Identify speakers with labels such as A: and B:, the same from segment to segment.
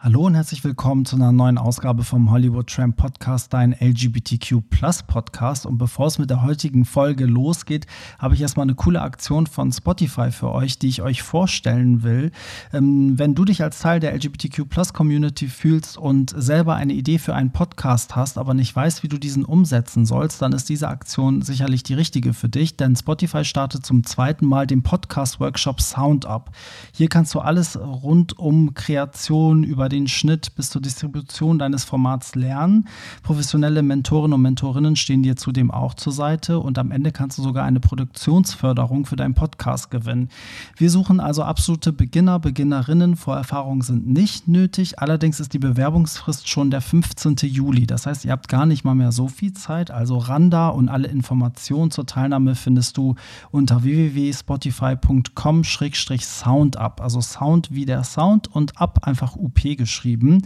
A: Hallo und herzlich willkommen zu einer neuen Ausgabe vom Hollywood Tramp Podcast, dein LGBTQ Plus Podcast. Und bevor es mit der heutigen Folge losgeht, habe ich erstmal eine coole Aktion von Spotify für euch, die ich euch vorstellen will. Ähm, wenn du dich als Teil der LGBTQ Plus Community fühlst und selber eine Idee für einen Podcast hast, aber nicht weißt, wie du diesen umsetzen sollst, dann ist diese Aktion sicherlich die richtige für dich, denn Spotify startet zum zweiten Mal den Podcast Workshop Sound Up. Hier kannst du alles rund um Kreation über den Schnitt bis zur Distribution deines Formats lernen. Professionelle Mentoren und Mentorinnen stehen dir zudem auch zur Seite und am Ende kannst du sogar eine Produktionsförderung für deinen Podcast gewinnen. Wir suchen also absolute Beginner, Beginnerinnen. Vorerfahrungen sind nicht nötig. Allerdings ist die Bewerbungsfrist schon der 15. Juli. Das heißt, ihr habt gar nicht mal mehr so viel Zeit. Also Randa und alle Informationen zur Teilnahme findest du unter www.spotify.com-soundup. Also Sound wie der Sound und ab einfach UP geschrieben.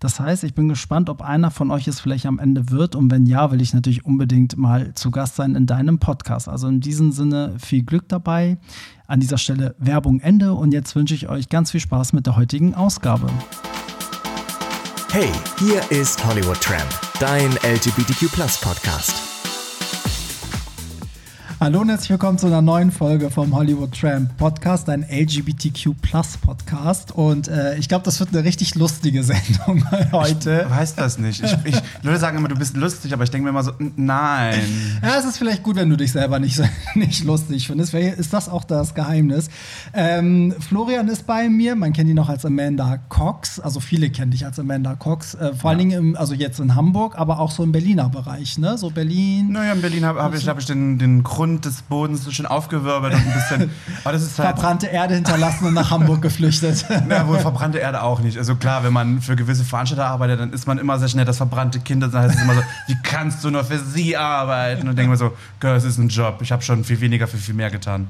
A: Das heißt, ich bin gespannt, ob einer von euch es vielleicht am Ende wird. Und wenn ja, will ich natürlich unbedingt mal zu Gast sein in deinem Podcast. Also in diesem Sinne viel Glück dabei. An dieser Stelle Werbung Ende. Und jetzt wünsche ich euch ganz viel Spaß mit der heutigen Ausgabe.
B: Hey, hier ist Hollywood Tramp, dein LGBTQ Podcast.
A: Hallo und herzlich willkommen zu einer neuen Folge vom Hollywood Tramp Podcast, ein LGBTQ Podcast. Und äh, ich glaube, das wird eine richtig lustige Sendung heute.
C: Ich weiß das nicht. Ich, ich, Leute sagen immer, du bist lustig, aber ich denke mir immer so, nein.
A: Ja, es ist vielleicht gut, wenn du dich selber nicht, nicht lustig findest. Vielleicht ist das auch das Geheimnis. Ähm, Florian ist bei mir. Man kennt ihn noch als Amanda Cox. Also viele kennen dich als Amanda Cox. Äh, vor allen Dingen, im, also jetzt in Hamburg, aber auch so im Berliner Bereich, ne? So Berlin.
C: Naja, in Berlin habe hab ich, hab ich den, den Grund Grund des Bodens so schön aufgewirbelt und ein bisschen.
A: Aber das ist halt verbrannte Erde hinterlassen und nach Hamburg geflüchtet.
C: Na wohl verbrannte Erde auch nicht. Also klar, wenn man für gewisse Veranstalter arbeitet, dann ist man immer sehr schnell das verbrannte Kind. Dann heißt es immer so, wie kannst du nur für sie arbeiten? Und denken wir so, Girl, es ist ein Job. Ich habe schon viel weniger für viel mehr getan.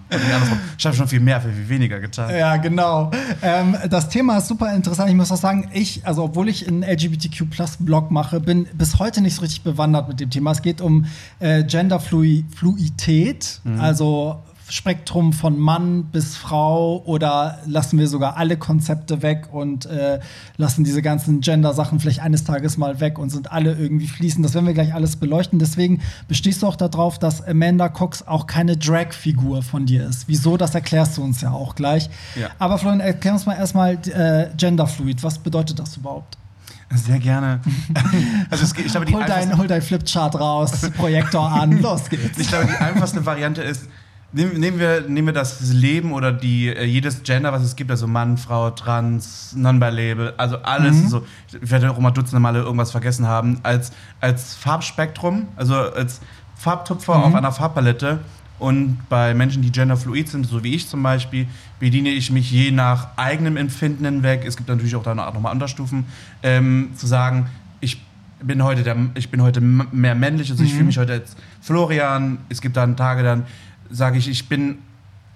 C: Ich habe schon viel mehr für viel weniger getan.
A: Ja, genau. Ähm, das Thema ist super interessant. Ich muss auch sagen, ich, also obwohl ich einen LGBTQ Plus Blog mache, bin bis heute nicht so richtig bewandert mit dem Thema. Es geht um äh, Genderfluidität geht. Mhm. Also Spektrum von Mann bis Frau oder lassen wir sogar alle Konzepte weg und äh, lassen diese ganzen Gender-Sachen vielleicht eines Tages mal weg und sind alle irgendwie fließend. Das werden wir gleich alles beleuchten. Deswegen bestehst du auch darauf, dass Amanda Cox auch keine Drag-Figur von dir ist. Wieso, das erklärst du uns ja auch gleich. Ja. Aber Florian, erklär uns mal erstmal äh, Genderfluid. Was bedeutet das überhaupt?
C: Sehr gerne.
A: also es, ich glaube, die hol, dein, hol dein Flipchart raus, Projektor an, los geht's.
C: Ich glaube, die einfachste Variante ist, nehmen, nehmen, wir, nehmen wir das Leben oder die, äh, jedes Gender, was es gibt, also Mann, Frau, Trans, Non-Bi-Label, also alles, mhm. so, ich werde auch mal dutzende Male irgendwas vergessen haben, als, als Farbspektrum, also als Farbtupfer mhm. auf einer Farbpalette und bei Menschen, die genderfluid sind, so wie ich zum Beispiel, bediene ich mich je nach eigenem Empfinden hinweg. Es gibt natürlich auch da nochmal Unterstufen, ähm, zu sagen, ich bin heute der, ich bin heute mehr männlich, also ich fühle mhm. mich heute als Florian. Es gibt dann Tage, dann sage ich, ich bin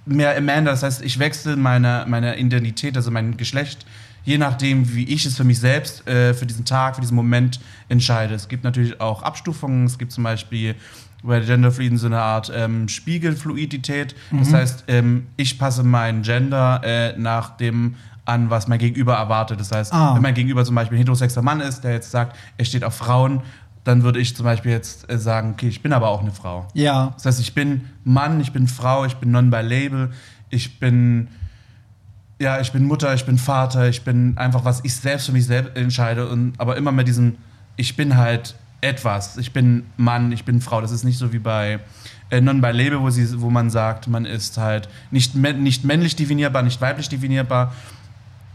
C: mehr Amanda, das heißt, ich wechsle meine, meine Identität, also mein Geschlecht, je nachdem, wie ich es für mich selbst, äh, für diesen Tag, für diesen Moment entscheide. Es gibt natürlich auch Abstufungen. Es gibt zum Beispiel bei Genderfluiden so eine Art ähm, Spiegelfluidität. Mhm. Das heißt, ähm, ich passe mein Gender äh, nach dem an, was mein Gegenüber erwartet. Das heißt, ah. wenn mein Gegenüber zum Beispiel ein heterosexueller Mann ist, der jetzt sagt, er steht auf Frauen, dann würde ich zum Beispiel jetzt äh, sagen, okay, ich bin aber auch eine Frau.
A: Ja.
C: Das heißt, ich bin Mann, ich bin Frau, ich bin non-by-label, ich bin ja, ich bin Mutter, ich bin Vater, ich bin einfach, was ich selbst für mich selbst entscheide und aber immer mit diesem, ich bin halt etwas. Ich bin Mann, ich bin Frau. Das ist nicht so wie bei äh, Non-by-Label, wo, wo man sagt, man ist halt nicht, nicht männlich definierbar, nicht weiblich definierbar.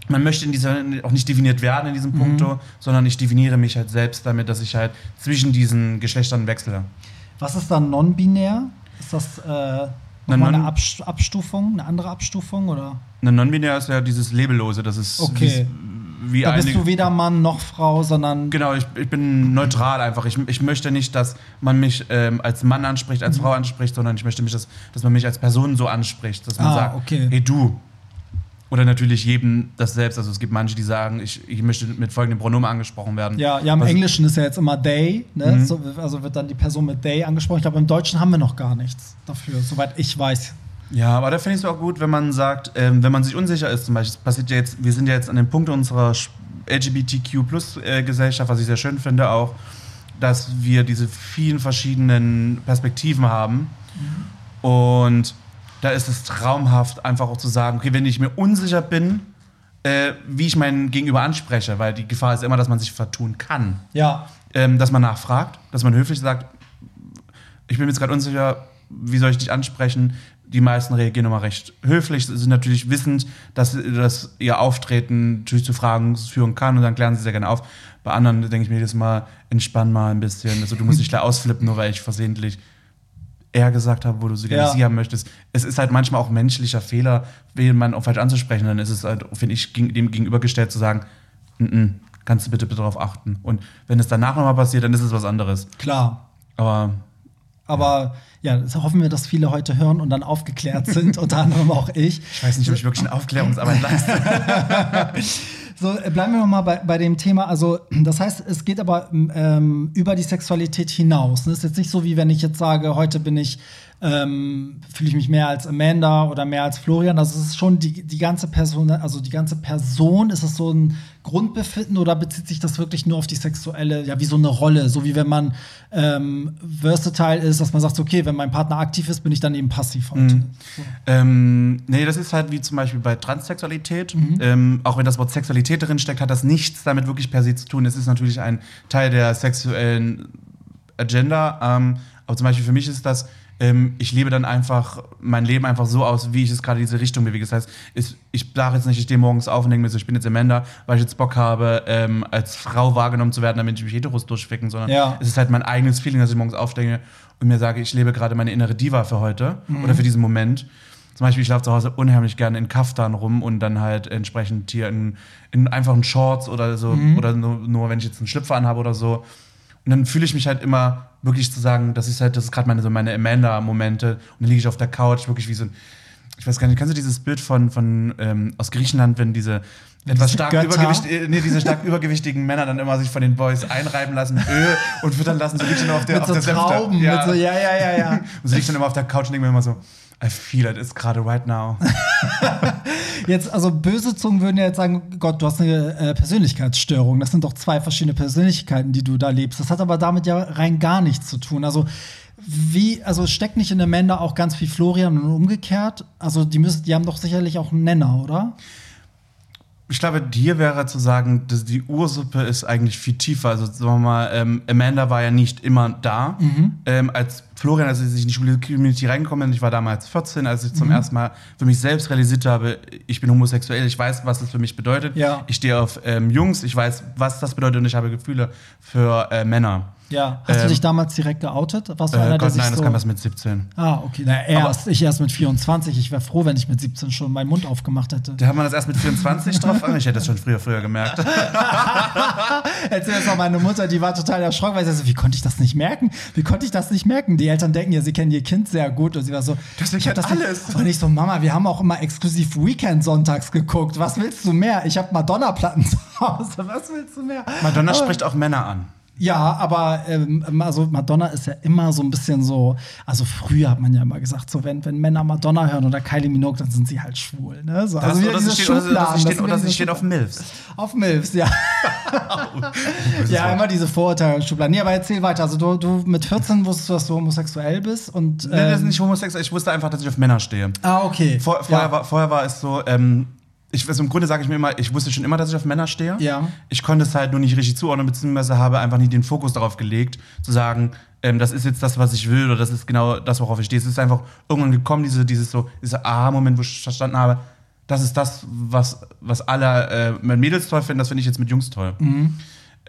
C: Man möchte in dieser, auch nicht definiert werden in diesem mhm. Punkto, sondern ich definiere mich halt selbst damit, dass ich halt zwischen diesen Geschlechtern wechsle.
A: Was ist dann non-binär? Ist das äh, nochmal eine Abstufung, eine andere Abstufung? Oder?
C: Eine non-binär ist ja dieses Labellose, das ist
A: okay wie Da bist du weder Mann noch Frau, sondern.
C: Genau, ich, ich bin neutral einfach. Ich, ich möchte nicht, dass man mich ähm, als Mann anspricht, als mhm. Frau anspricht, sondern ich möchte mich, dass, dass man mich als Person so anspricht. Dass man ah, sagt,
A: okay.
C: hey du. Oder natürlich jedem das selbst. Also es gibt manche, die sagen, ich, ich möchte mit folgendem Pronomen angesprochen werden.
A: Ja, ja im Was Englischen ist ja jetzt immer they, ne? Mhm. So, also wird dann die Person mit they angesprochen. Aber im Deutschen haben wir noch gar nichts dafür, soweit ich weiß.
C: Ja, aber da finde ich es auch gut, wenn man sagt, ähm, wenn man sich unsicher ist, zum Beispiel, passiert ja jetzt, wir sind ja jetzt an dem Punkt unserer LGBTQ-Plus-Gesellschaft, was ich sehr schön finde auch, dass wir diese vielen verschiedenen Perspektiven haben. Und da ist es traumhaft, einfach auch zu sagen, okay, wenn ich mir unsicher bin, äh, wie ich meinen Gegenüber anspreche, weil die Gefahr ist immer, dass man sich vertun kann.
A: Ja.
C: Ähm, dass man nachfragt, dass man höflich sagt, ich bin mir jetzt gerade unsicher, wie soll ich dich ansprechen? Die meisten reagieren immer recht höflich, sind natürlich wissend, dass, dass ihr Auftreten natürlich zu Fragen führen kann und dann klären sie sehr gerne auf. Bei anderen denke ich mir jedes Mal, entspann mal ein bisschen. Also, du musst nicht gleich ausflippen, nur weil ich versehentlich er gesagt habe, wo du sie gerne
A: Ja.
C: sie haben möchtest. Es ist halt manchmal auch menschlicher Fehler, jemanden auch falsch anzusprechen. Dann ist es halt, finde ich, dem gegenübergestellt zu sagen, "Mm, mm, kannst du bitte, bitte darauf achten. Und wenn es danach nochmal passiert, dann ist es was anderes.
A: Klar.
C: Aber
A: Aber ja, das hoffen wir, dass viele heute hören und dann aufgeklärt sind, unter anderem auch ich.
C: ich weiß nicht, ob ich wirklich eine Aufklärungsarbeit leiste.
A: So, äh, bleiben wir noch mal bei, bei dem Thema. Also, das heißt, es geht aber ähm, über die Sexualität hinaus. Es ist jetzt nicht so, wie wenn ich jetzt sage, heute bin ich, ähm, fühle ich mich mehr als Amanda oder mehr als Florian. Also, es ist schon die, die ganze Person, also die ganze Person, ist es so ein Grundbefinden oder bezieht sich das wirklich nur auf die sexuelle, ja, wie so eine Rolle? So wie wenn man ähm, versatile ist, dass man sagt, okay, wenn mein Partner aktiv ist, bin ich dann eben passiv heute. So.
C: ähm, nee, das ist halt wie zum Beispiel bei Transsexualität. Ähm, auch wenn das Wort Sexualität drin steckt, hat das nichts damit wirklich per se zu tun. Es ist natürlich ein Teil der sexuellen Agenda. Ähm, aber zum Beispiel für mich ist das, ähm, ich lebe dann einfach mein Leben einfach so aus, wie ich es gerade in diese Richtung bewege. Das heißt, ich, ich sage jetzt nicht, ich stehe morgens auf und denke mir so, ich bin jetzt Amanda, weil ich jetzt Bock habe, ähm, als Frau wahrgenommen zu werden, damit ich mich Heteros durchficken, sondern
A: Ja.
C: es ist halt mein eigenes Feeling, dass ich morgens aufstehe und mir sage, ich lebe gerade meine innere Diva für heute oder für diesen Moment. Zum Beispiel, ich laufe zu Hause unheimlich gerne in Kaftan rum und dann halt entsprechend hier in, in einfachen Shorts oder so, oder nur, nur wenn ich jetzt einen Schlüpfer anhabe oder so. Und dann fühle ich mich halt immer wirklich zu sagen, das ist halt, das ist gerade meine, so meine Amanda-Momente. Und dann liege ich auf der Couch, wirklich wie so ein, ich weiß gar nicht, kennst du dieses Bild von, von ähm, aus Griechenland, wenn diese etwas stark, übergewicht, äh, nee, diese stark übergewichtigen Männer dann immer sich von den Boys einreiben lassen, Öl und füttern lassen, so liegt dann auf der,
A: Mit
C: auf
A: so
C: der.
A: Trauben,
C: Ja.
A: so, ja, ja, ja, ja.
C: Und so liegt dann immer auf der Couch und denke mir immer so, I feel it, it's gerade right now.
A: Jetzt, also böse Zungen würden ja jetzt sagen, Gott, du hast eine äh, Persönlichkeitsstörung. Das sind doch zwei verschiedene Persönlichkeiten, die du da lebst. Das hat aber damit ja rein gar nichts zu tun. Also wie, also steckt nicht in Amanda auch ganz viel Florian und umgekehrt? Also die müssen, die haben doch sicherlich auch einen Nenner, oder?
C: Ich glaube, hier wäre zu sagen, dass die Ursuppe ist eigentlich viel tiefer. Also sagen wir mal, ähm, Amanda war ja nicht immer da. Ähm, als Florian, als ich in die schwule Community reingekommen bin, ich war damals 14, als ich zum ersten Mal für mich selbst realisiert habe, ich bin homosexuell, ich weiß, was das für mich bedeutet.
A: Ja.
C: Ich stehe auf ähm, Jungs, ich weiß, was das bedeutet und ich habe Gefühle für äh, Männer.
A: Ja. Hast du
C: Ähm,
A: dich damals direkt geoutet? Warst du
C: Äh,
A: einer,
C: Gott, nein, das
A: so
C: kam erst mit 17.
A: Ah, okay. Na, erst, ich erst mit 24. Ich wäre froh, wenn ich mit 17 schon meinen Mund aufgemacht hätte.
C: Da haben wir das erst mit 24 drauf an. Ich hätte das schon früher, früher gemerkt.
A: Erzähl das mal meine Mutter, die war total erschrocken, weil sie so, wie konnte ich das nicht merken? Wie konnte ich das nicht merken? Die Eltern denken ja, sie kennen ihr Kind sehr gut und sie war so,
C: Das
A: ich
C: kennt
A: nicht-
C: alles.
A: Und ich so, Mama, wir haben auch immer exklusiv Weekend sonntags geguckt. Was willst du mehr? Ich habe Madonna-Platten zu Hause. Was willst du mehr?
C: Madonna
A: Aber-
C: spricht auch Männer an.
A: Ja, aber ähm, also Madonna ist ja immer so ein bisschen so, also früher hat man ja immer gesagt, so wenn, wenn Männer Madonna hören oder Kylie Minogue, dann sind sie halt schwul. Ne? So,
C: Das,
A: wieder
C: oder, sie steht, oder, sie-
A: sind
C: oder sie steht auf. Milfs.
A: Auf Milfs, ja. ja, immer diese Vorurteile und Schubladen. Nee, aber erzähl weiter. Also du, du mit 14 wusstest du, dass du homosexuell bist und
C: Nee, das ist
A: ähm,
C: nicht homosexuell. Ich wusste einfach, dass ich auf Männer stehe.
A: Ah, okay.
C: Vor, vorher,
A: ja.
C: war, vorher war es so, ähm, ich, also im Grunde sage ich mir immer, ich wusste schon immer, dass ich auf Männer stehe.
A: Ja.
C: Ich konnte es halt nur nicht richtig zuordnen, beziehungsweise habe einfach nie den Fokus darauf gelegt, zu sagen, ähm, das ist jetzt das, was ich will, oder das ist genau das, worauf ich stehe. Es ist einfach irgendwann gekommen, diese, dieses so, dieser Aha-Moment, wo ich verstanden habe, das ist das, was, was alle äh, mit Mädels toll finden, das finde ich jetzt mit Jungs toll.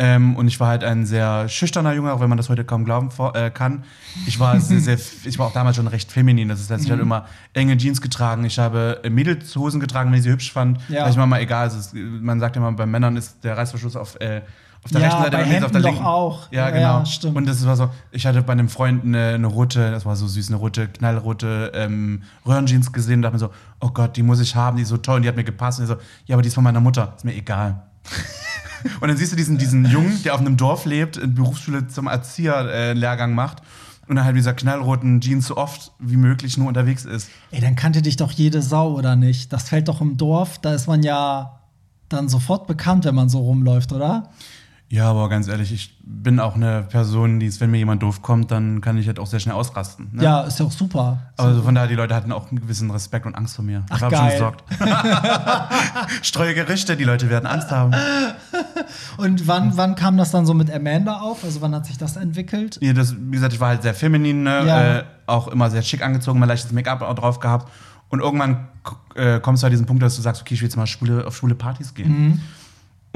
C: Ähm, und ich war halt ein sehr schüchterner Junge, auch wenn man das heute kaum glauben äh, kann. Ich war sehr, sehr, ich war auch damals schon recht feminin. Das heißt, ich habe immer enge Jeans getragen. Ich habe äh, Mädelshosen getragen, wenn ich sie hübsch fand.
A: Ja.
C: Weil ich mir mal egal. Es ist, man sagt immer, bei Männern ist der Reißverschluss auf, äh, auf der
A: Ja,
C: rechten Seite,
A: bei
C: Mädels auf der
A: Hemden
C: linken.
A: doch auch.
C: Ja, genau.
A: ja.
C: Und das war so, ich hatte bei einem Freund eine, eine rote, das war so süß, eine rote, knallrote ähm, Röhrenjeans gesehen und dachte mir so, oh Gott, die muss ich haben, die ist so toll und die hat mir gepasst. Und ich so, ja, aber die ist von meiner Mutter, ist mir egal. Und dann siehst du diesen, diesen Jungen, der auf einem Dorf lebt, in Berufsschule zum Erzieher-Lehrgang macht und dann halt mit dieser knallroten Jeans so oft wie möglich nur unterwegs ist.
A: Ey, dann kannte dich doch jede Sau, oder nicht? Das fällt doch im Dorf, da ist man ja dann sofort bekannt, wenn man so rumläuft, oder?
C: Ja, aber ganz ehrlich, ich bin auch eine Person, die ist, wenn mir jemand doof kommt, dann kann ich halt auch sehr schnell ausrasten. Ne?
A: Ja, ist ja auch super.
C: Also von daher, die Leute hatten auch einen gewissen Respekt und Angst vor mir.
A: Ach,
C: ich
A: geil.
C: schon besorgt. Streue Gerüchte, die Leute werden Angst haben.
A: Und wann, wann kam das dann so mit Amanda auf? Also wann hat sich das entwickelt?
C: Ja, das, wie gesagt, ich war halt sehr feminin, ne?
A: Ja.
C: äh, auch immer sehr schick angezogen, mal leichtes Make-up auch drauf gehabt. Und irgendwann äh, kommst du an diesen Punkt, dass du sagst, okay, ich will jetzt mal schwule, auf schwule Partys gehen.
A: Mhm.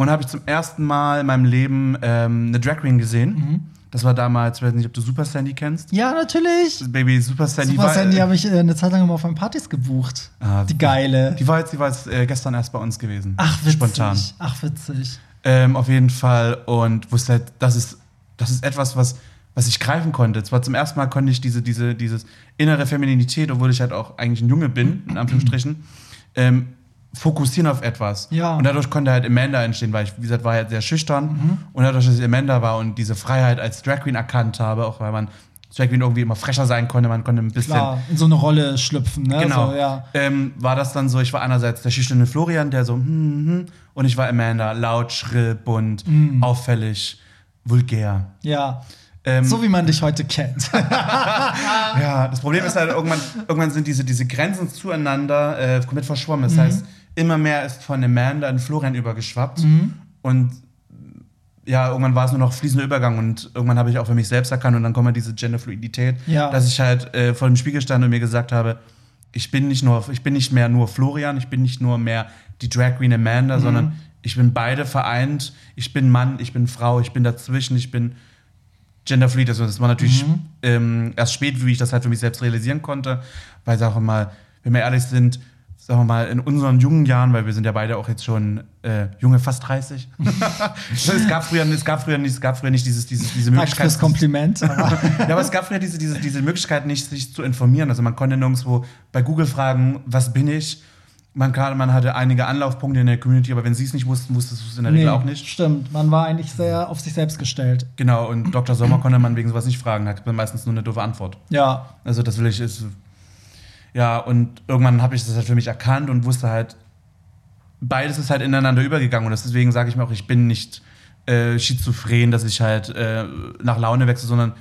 C: Und habe ich zum ersten Mal in meinem Leben ähm, eine Drag Queen gesehen.
A: Mhm.
C: Das war damals, ich weiß nicht, ob du Super Sandy kennst.
A: Ja, natürlich.
C: Baby Super Sandy
A: Super
C: war,
A: Sandy habe ich äh, eine Zeit lang immer auf meinen Partys gebucht.
C: Ah,
A: die geile.
C: Die war jetzt, die war jetzt äh, gestern erst bei uns gewesen.
A: Ach, witzig.
C: Spontan.
A: Ach, witzig.
C: Ähm, auf jeden Fall. Und wusste halt, das ist, das ist etwas, was, was ich greifen konnte. Zwar zum ersten Mal konnte ich diese, diese, dieses innere Femininität, obwohl ich halt auch eigentlich ein Junge bin, in Anführungsstrichen, ähm, fokussieren auf etwas.
A: Ja.
C: Und dadurch konnte halt Amanda entstehen, weil ich, wie gesagt, war halt sehr schüchtern.
A: Mhm.
C: Und dadurch, dass ich Amanda war und diese Freiheit als Drag Queen erkannt habe, auch weil man Drag Queen irgendwie immer frecher sein konnte, man konnte ein bisschen
A: Klar, in so eine Rolle schlüpfen, ne?
C: Genau.
A: So, ja.
C: ähm, war das dann so, ich war einerseits der schüchterne Florian, der so, hm, hm, hm, und ich war Amanda, laut, schrill, bunt,
A: Mm.
C: auffällig, vulgär.
A: ja.
C: Ähm,
A: So wie man dich heute kennt.
C: ja, das Problem ist halt, irgendwann, irgendwann sind diese, diese Grenzen zueinander äh, komplett verschwommen.
A: Mhm.
C: Das heißt, immer mehr ist von Amanda in Florian übergeschwappt.
A: Mhm.
C: Und ja, irgendwann war es nur noch fließender Übergang und irgendwann habe ich auch für mich selbst erkannt und dann kommt halt diese Genderfluidität,
A: Ja.
C: dass ich halt äh, vor dem Spiegel stand und mir gesagt habe, ich bin nicht nur, ich bin nicht mehr nur Florian, ich bin nicht nur mehr die Drag Queen Amanda,
A: Mhm.
C: sondern ich bin beide vereint. Ich bin Mann, ich bin Frau, ich bin dazwischen, ich bin genderfluid. Also das war natürlich
A: Mhm.
C: ähm, erst spät, wie ich das halt für mich selbst realisieren konnte, weil wir mal, wenn wir ehrlich sind, sagen wir mal, in unseren jungen Jahren, weil wir sind ja beide auch jetzt schon äh, junge, fast 30. es, gab früher, es, gab früher nicht, es gab früher nicht dieses, dieses, diese Möglichkeit.
A: fürs Kompliment. aber-
C: Ja, aber es gab früher diese, diese, diese Möglichkeit nicht, sich zu informieren. Also man konnte nirgendwo bei Google fragen, was bin ich? Man, kann, man hatte einige Anlaufpunkte in der Community, aber wenn sie es nicht wussten, wusstest du es in der
A: nee,
C: Regel auch nicht.
A: Stimmt, man war eigentlich sehr auf sich selbst gestellt.
C: Genau, und Dr. Sommer konnte man wegen sowas nicht fragen, hat man meistens nur eine doofe Antwort.
A: Ja,
C: Also das will ich ist ja und irgendwann habe ich das halt für mich erkannt und wusste halt beides ist halt ineinander übergegangen und deswegen sage ich mir auch, ich bin nicht äh, schizophren, dass ich halt äh, nach Laune wechsle, sondern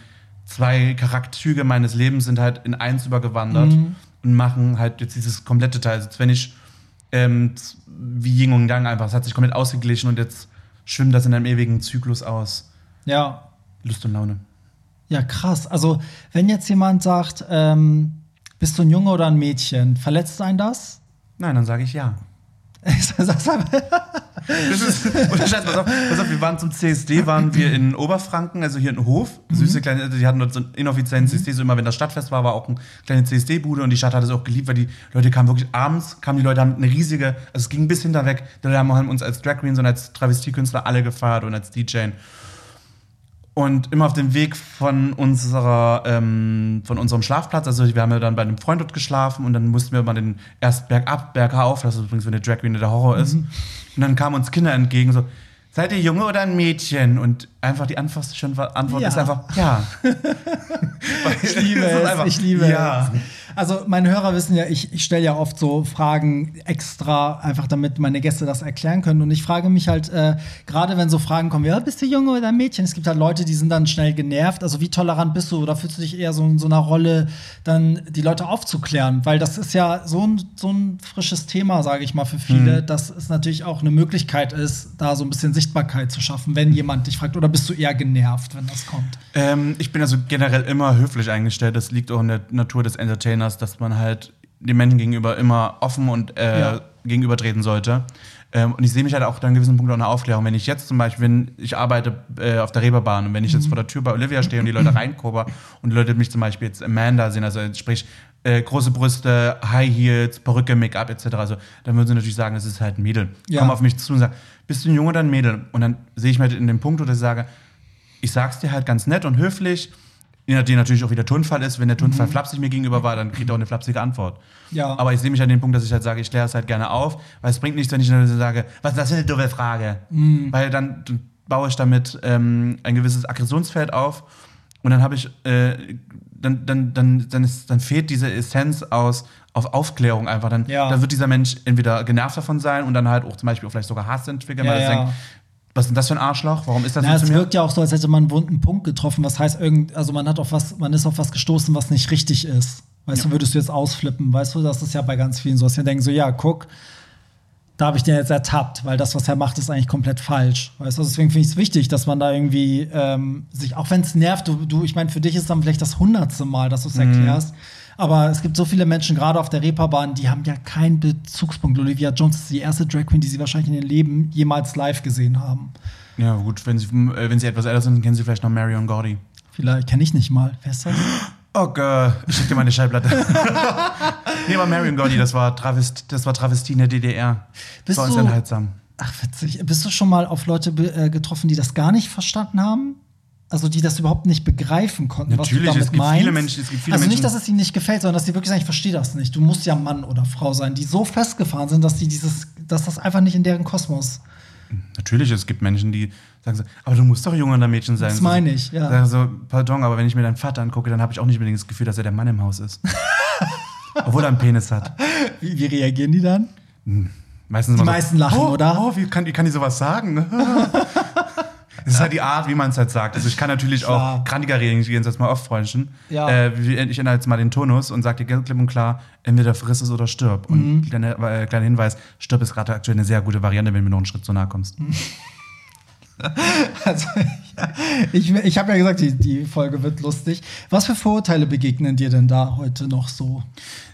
C: zwei Charakterzüge meines Lebens sind halt in eins übergewandert und machen halt jetzt dieses komplette Teil. Also wenn ich ähm, wie Yin und Yang einfach, es hat sich komplett ausgeglichen und jetzt schwimmt das in einem ewigen Zyklus aus.
A: ja,
C: Lust und Laune.
A: ja, krass. Also, wenn jetzt jemand sagt, ähm, bist du ein Junge oder ein Mädchen, verletzt einen das?
C: Nein, dann sage ich ja.
A: Sag's.
C: Das ist, oder Scheiß, pass auf, pass auf, wir waren zum CSD, waren wir in Oberfranken, also hier in Hof. Süße kleine, also die hatten dort so einen inoffiziellen CSD, so immer wenn das Stadtfest war, war auch eine kleine CSD-Bude und die Stadt hat es auch geliebt, weil die Leute kamen wirklich abends, kamen die Leute, haben eine riesige, also es ging bis hinter weg, die Leute haben uns als Drag Queens und als Travestiekünstler alle gefeiert und als DJ. Und immer auf dem Weg von unserer, ähm, von unserem Schlafplatz, also wir haben ja dann bei einem Freund dort geschlafen und dann mussten wir mal den erst bergab, bergauf, das ist übrigens, wenn eine Drag Queen der Horror ist. Und dann kamen uns Kinder entgegen, so, seid ihr Junge oder ein Mädchen? Und einfach die einfachste schon Antwort
A: Ja.
C: ist einfach, ja.
A: Ich liebe es,
C: einfach,
A: ich liebe
C: ja.
A: es. Also meine Hörer wissen ja, ich, ich stelle ja oft so Fragen extra, einfach damit meine Gäste das erklären können. Und ich frage mich halt, äh, gerade wenn so Fragen kommen, wie, ja, bist du Junge oder ein Mädchen? Es gibt halt Leute, die sind dann schnell genervt. Also wie tolerant bist du oder fühlst du dich eher so in so einer Rolle, dann die Leute aufzuklären? Weil das ist ja so ein, so ein frisches Thema, sage ich mal, für viele, dass es natürlich auch eine Möglichkeit ist, da so ein bisschen Sichtbarkeit zu schaffen, wenn jemand dich fragt. Oder bist du eher genervt, wenn das kommt?
C: Ähm, ich bin also generell immer höflich eingestellt. Das liegt auch in der Natur des Entertainers, dass man halt den Menschen gegenüber immer offen und äh,
A: Ja.
C: gegenübertreten sollte. Ähm, und ich sehe mich halt auch an gewissen Punkt auch eine Aufklärung. Wenn ich jetzt zum Beispiel, wenn ich arbeite äh, auf der Reeperbahn und wenn ich jetzt vor der Tür bei Olivia stehe und die Leute reinkober und die Leute mich zum Beispiel jetzt Amanda sehen, also sprich äh, große Brüste, High Heels, Perücke, Make-up etc., also dann würden sie natürlich sagen, es ist halt ein Mädel.
A: Ja.
C: Kommen auf mich zu und sagen, bist du ein Junge oder ein Mädel? Und dann sehe ich mir halt in dem Punkt, wo ich sage, ich sag's dir halt ganz nett und höflich, je nachdem natürlich auch wie der Tonfall ist. Wenn der Tonfall flapsig mir gegenüber war, dann kriegt er auch eine flapsige Antwort.
A: Ja.
C: Aber ich sehe mich an dem Punkt, dass ich halt sage, ich kläre es halt gerne auf, weil es bringt nichts, wenn ich nur sage, was ist das für eine doofe Frage? Weil dann baue ich damit ähm, ein gewisses Aggressionsfeld auf Und dann habe ich, äh, dann, dann, dann, dann, ist, dann fehlt diese Essenz aus auf Aufklärung einfach. Dann,
A: Ja.
C: dann wird dieser Mensch entweder genervt davon sein und dann halt auch zum Beispiel auch vielleicht sogar Hass entwickeln,
A: Ja,
C: weil er
A: ja.
C: denkt, was ist denn das für ein Arschloch? Warum ist das
A: Na,
C: so
A: es wirkt ja auch so, als hätte man einen wunden Punkt getroffen. Was heißt irgend, also man hat auf was, man ist auf was gestoßen, was nicht richtig ist. Weißt du, würdest du jetzt ausflippen? Weißt du, das ist ja bei ganz vielen so, dass wir denken so, ja, guck, da habe ich den jetzt ertappt, weil das, was er macht, ist eigentlich komplett falsch. Weißt du, deswegen finde ich es wichtig, dass man da irgendwie ähm, sich, auch wenn es nervt, du, du, ich meine, für dich ist dann vielleicht das hundertste Mal, dass du es erklärst. Aber es gibt so viele Menschen, gerade auf der Reeperbahn, die haben ja keinen Bezugspunkt. Olivia Jones ist die erste Drag Queen, die sie wahrscheinlich in ihrem Leben jemals live gesehen haben.
C: Ja, gut, wenn sie, äh, wenn sie etwas älter sind, kennen sie vielleicht noch Marion Gordy.
A: Vielleicht kenne ich nicht mal. Wer ist das?
C: Oh Gott, ich schick dir meine Schallplatte. nee, aber Marion Gordy, das war, Travest, das war Travestie in der DDR.
A: Bist
C: das war
A: du-
C: unterhaltsam.
A: Ach, witzig. Bist du schon mal auf Leute äh, getroffen, die das gar nicht verstanden haben? Also die das überhaupt nicht begreifen konnten,
C: Natürlich,
A: was du damit
C: es gibt
A: meinst?
C: viele Menschen- es gibt viele
A: also nicht, dass es ihnen nicht gefällt, sondern dass sie wirklich sagen, ich verstehe das nicht. Du musst ja Mann oder Frau sein, die so festgefahren sind, dass die dieses, dass das einfach nicht in deren Kosmos.
C: Natürlich, es gibt Menschen, die sagen so, aber du musst doch Junge oder Mädchen sein.
A: Das meine ich, ja.
C: Sagen so, pardon, aber wenn ich mir deinen Vater angucke, dann habe ich auch nicht unbedingt das Gefühl, dass er der Mann im Haus ist. Obwohl er einen Penis hat.
A: Wie, wie reagieren die dann?
C: Meistens
A: Die meisten lachen,
C: oh,
A: oder?
C: Oh, wie kann, wie kann die sowas sagen? Es ist halt die Art, wie man es halt sagt. Also ich kann natürlich
A: Klar.
C: auch krantiger reagieren, jetzt mal auffreundchen.
A: Ja.
C: Äh, ich ändere jetzt mal den Tonus und sage dir klipp und klar, entweder friss es oder stirb.
A: Mhm.
C: Und kleiner, äh, kleiner Hinweis, stirb ist gerade aktuell eine sehr gute Variante, wenn du mir noch einen Schritt zu nahe kommst.
A: Mhm. Also, ich ich habe ja gesagt, die, die Folge wird lustig. Was für Vorurteile begegnen dir denn da heute noch so?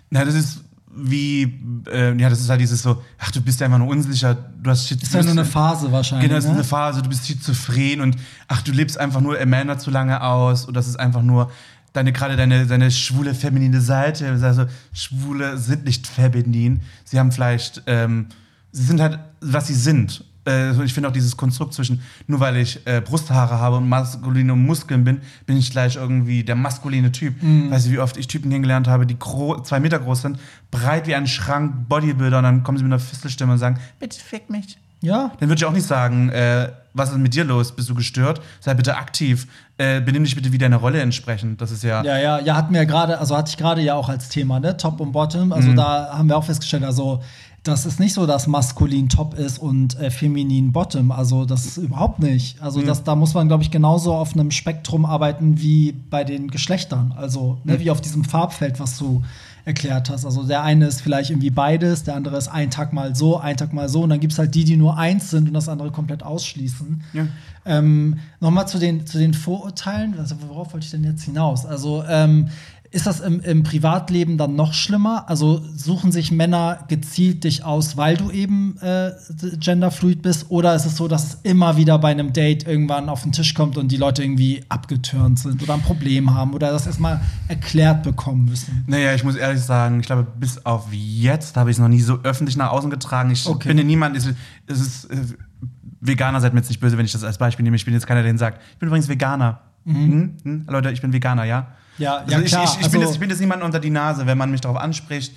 C: Na, das ist wie, äh, ja, das ist halt dieses so, ach, du bist ja einfach nur unsicher, du hast Shit.
A: Ist ja nur eine Phase wahrscheinlich.
C: Genau, das ist
A: ne?
C: eine Phase, du bist schizophren und ach, du lebst einfach nur Männer zu lange aus und das ist einfach nur deine gerade deine, deine schwule feminine Seite. Also Schwule sind nicht feminin. Sie haben vielleicht, ähm, sie sind halt, was sie sind. Äh, ich finde auch dieses Konstrukt zwischen, nur weil ich äh, Brusthaare habe und maskuline Muskeln bin, bin ich gleich irgendwie der maskuline Typ.
A: Mhm.
C: Weißt du, wie oft ich Typen kennengelernt habe, die zwei Meter groß sind, breit wie ein Schrank, Bodybuilder und dann kommen sie mit einer Fistelstimme und sagen, bitte fick mich.
A: Ja,
C: Dann würde ich auch nicht sagen, äh, was ist mit dir los? Bist du gestört? Sei bitte aktiv. Äh, benimm dich bitte wie deiner Rolle entsprechend. Das ist ja.
A: Ja, ja, ja, hatten wir gerade, also hatte ich gerade ja auch als Thema, ne? Top und Bottom. Also da haben wir auch festgestellt, also das ist nicht so, dass maskulin Top ist und äh, feminin Bottom. Also das ist überhaupt nicht. Also das, da muss man, glaube ich, genauso auf einem Spektrum arbeiten wie bei den Geschlechtern. Also ne, wie auf diesem Farbfeld, was du erklärt hast. Also der eine ist vielleicht irgendwie beides, der andere ist ein Tag mal so, ein Tag mal so. Und dann gibt es halt die, die nur eins sind und das andere komplett ausschließen.
C: Ja.
A: Ähm, Nochmal zu den, zu den Vorurteilen. Also, worauf wollte ich denn jetzt hinaus? Also, ähm, ist das im, im Privatleben dann noch schlimmer? Also, suchen sich Männer gezielt dich aus, weil du eben äh, genderfluid bist? Oder ist es so, dass es immer wieder bei einem Date irgendwann auf den Tisch kommt und die Leute irgendwie abgetürnt sind oder ein Problem haben oder das erstmal erklärt bekommen müssen?
C: Naja, ich muss ehrlich sagen, ich glaube, bis auf jetzt habe ich es noch nie so öffentlich nach außen getragen. Ich
A: Okay.
C: ja niemand, es ist, es ist äh, Veganer seid mir jetzt nicht böse, wenn ich das als Beispiel nehme. Ich bin jetzt keiner, der den sagt, ich bin übrigens Veganer. Hm? Hm? Leute, ich bin Veganer, ja?
A: Ja,
C: Also
A: ja,
C: ich,
A: klar.
C: ich, ich,
A: also,
C: bin jetzt, ich bin jetzt niemand unter die Nase, wenn man mich darauf anspricht,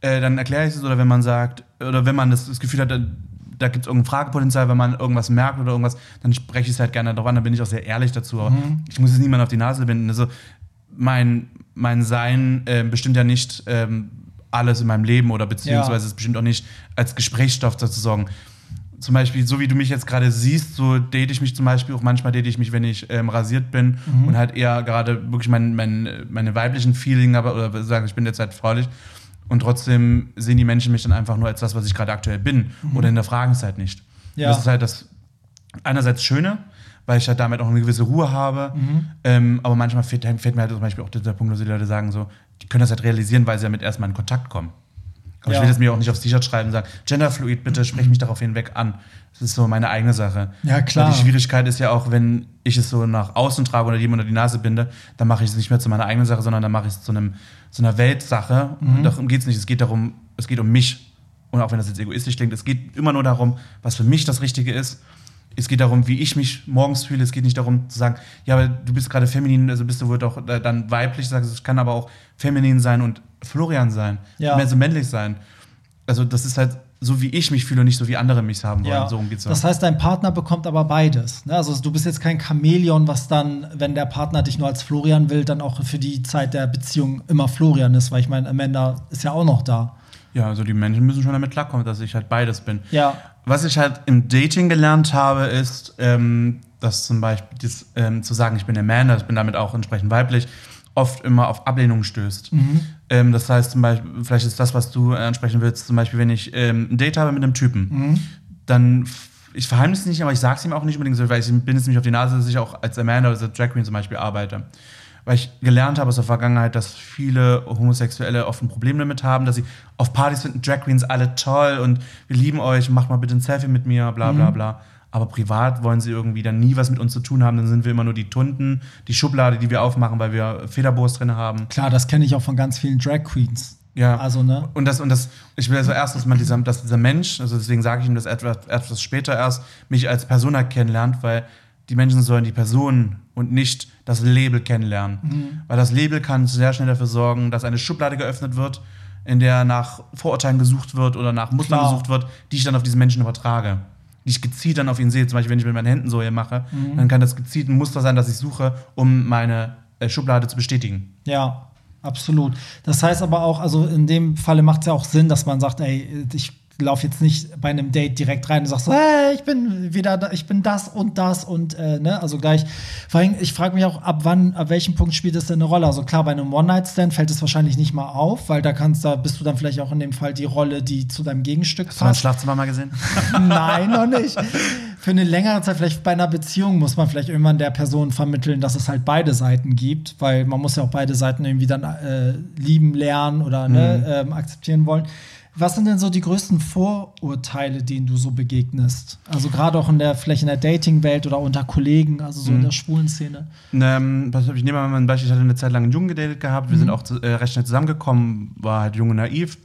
C: äh, dann erkläre ich es oder wenn man sagt, oder wenn man das, das Gefühl hat, da, da gibt es irgendein Fragepotenzial, wenn man irgendwas merkt oder irgendwas, dann spreche ich es halt gerne darauf an, dann bin ich auch sehr ehrlich dazu. Aber
A: Mhm.
C: ich muss es niemand auf die Nase binden. Also mein, mein Sein äh, bestimmt ja nicht ähm, alles in meinem Leben oder beziehungsweise
A: Ja.
C: es bestimmt auch nicht als Gesprächsstoff dazu sorgen. Zum Beispiel, so wie du mich jetzt gerade siehst, so date ich mich zum Beispiel auch manchmal date ich mich, wenn ich ähm, rasiert bin
A: Mhm.
C: und halt eher gerade wirklich mein, mein, meine weiblichen Feeling habe oder sagen, ich bin jetzt halt fraulich. Und trotzdem sehen die Menschen mich dann einfach nur als das, was ich gerade aktuell bin oder hinterfragen es halt nicht.
A: Mhm. Ja.
C: Das ist halt das einerseits Schöne, weil ich halt damit auch eine gewisse Ruhe habe.
A: Mhm.
C: Ähm, aber manchmal fehlt, fehlt mir halt zum Beispiel auch dieser Punkt, wo die Leute sagen, so, die können das halt realisieren, weil sie damit erstmal in Kontakt kommen. Aber
A: Ja.
C: ich will das mir auch nicht aufs T-Shirt schreiben und sagen, Genderfluid, bitte sprech mich darauf hinweg an. Das ist so meine eigene Sache.
A: Ja, klar.
C: Weil die Schwierigkeit ist ja auch, wenn ich es so nach außen trage oder jemand unter die Nase binde, dann mache ich es nicht mehr zu meiner eigenen Sache, sondern dann mache ich es zu, einem, zu einer Weltsache.
A: Mhm.
C: Und darum geht es nicht. Es geht darum, es geht um mich. Und auch wenn das jetzt egoistisch klingt, es geht immer nur darum, was für mich das Richtige ist. Es geht darum, wie ich mich morgens fühle. Es geht nicht darum zu sagen, ja, aber du bist gerade feminin, also bist du wohl doch äh, dann weiblich. Sagst, es kann aber auch feminin sein und Florian sein.
A: Ja.
C: Mehr so männlich sein. Also das ist halt so wie ich mich fühle und nicht so wie andere mich haben wollen.
A: Ja.
C: So geht's
A: Das heißt, dein Partner bekommt aber beides. Ne? Also du bist jetzt kein Chamäleon, was dann, wenn der Partner dich nur als Florian will, dann auch für die Zeit der Beziehung immer Florian ist, weil ich meine, Amanda ist ja auch noch da.
C: Ja, also die Menschen müssen schon damit klarkommen, dass ich halt beides bin.
A: Ja.
C: Was ich halt im Dating gelernt habe, ist, ähm, dass zum Beispiel das, ähm, zu sagen, ich bin Amanda, ich bin damit auch entsprechend weiblich, oft immer auf Ablehnung stößt. Ähm, das heißt zum Beispiel, vielleicht ist das, was du ansprechen willst, zum Beispiel, wenn ich ähm, ein Date habe mit einem Typen, dann f- ich verheimliche es nicht, aber ich sage es ihm auch nicht unbedingt so, weil ich bin jetzt nicht auf die Nase, dass ich auch als Amanda oder als Drag Queen zum Beispiel arbeite. Weil ich gelernt habe aus der Vergangenheit, dass viele Homosexuelle oft ein Problem damit haben, dass sie auf Partys finden Drag Queens alle toll und wir lieben euch, macht mal bitte ein Selfie mit mir, bla bla bla. Aber privat wollen sie irgendwie dann nie was mit uns zu tun haben, dann sind wir immer nur die Tunden, die Schublade, die wir aufmachen, weil wir Federbohrs drin haben.
A: Klar, das kenne ich auch von ganz vielen Drag Queens.
C: Ja.
A: Also, ne?
C: Und das, und das, ich will also erst, dass man dieser, dass dieser Mensch, also deswegen sage ich ihm das etwas, etwas später erst, mich als Persona kennenlernt, weil die Menschen sollen die Person und nicht das Label kennenlernen.
A: Mhm.
C: Weil das Label kann sehr schnell dafür sorgen, dass eine Schublade geöffnet wird, in der nach Vorurteilen gesucht wird oder nach Mustern
A: Klar.
C: gesucht wird, die ich dann auf diesen Menschen übertrage. Die ich gezielt dann auf ihn sehe. Zum Beispiel, wenn ich mit meinen Händen so hier mache,
A: Mhm.
C: dann kann das gezielt ein Muster sein, das ich suche, um meine äh, Schublade zu bestätigen.
A: Ja, absolut. Das heißt aber auch, also in dem Falle macht es ja auch Sinn, dass man sagt, ey, ich laufe jetzt nicht bei einem Date direkt rein und sag so, hey, ich bin wieder da, ich bin das und das und äh, ne, also gleich. Vor allem, ich frage mich auch, ab wann, ab welchem Punkt spielt das denn eine Rolle? Also klar, bei einem One-Night-Stand fällt es wahrscheinlich nicht mal auf, weil da kannst da bist du dann vielleicht auch in dem Fall die Rolle, die zu deinem Gegenstück
C: Hast du mein
A: passt.
C: Schlafzimmer mal gesehen?
A: Nein, noch nicht. Für eine längere Zeit, vielleicht bei einer Beziehung, muss man vielleicht irgendwann der Person vermitteln, dass es halt beide Seiten gibt, weil man muss ja auch beide Seiten irgendwie dann äh, lieben lernen oder ne, ähm, akzeptieren wollen. Was sind denn so die größten Vorurteile, denen du so begegnest? Also gerade auch in der vielleicht in der Dating-Welt oder unter Kollegen, also so in der schwulen Szene.
C: Ähm, ich nehme mal ein Beispiel. Ich hatte eine Zeit lang einen Jungen gedatet gehabt. Wir sind auch äh, recht schnell zusammengekommen, war halt jung und naiv.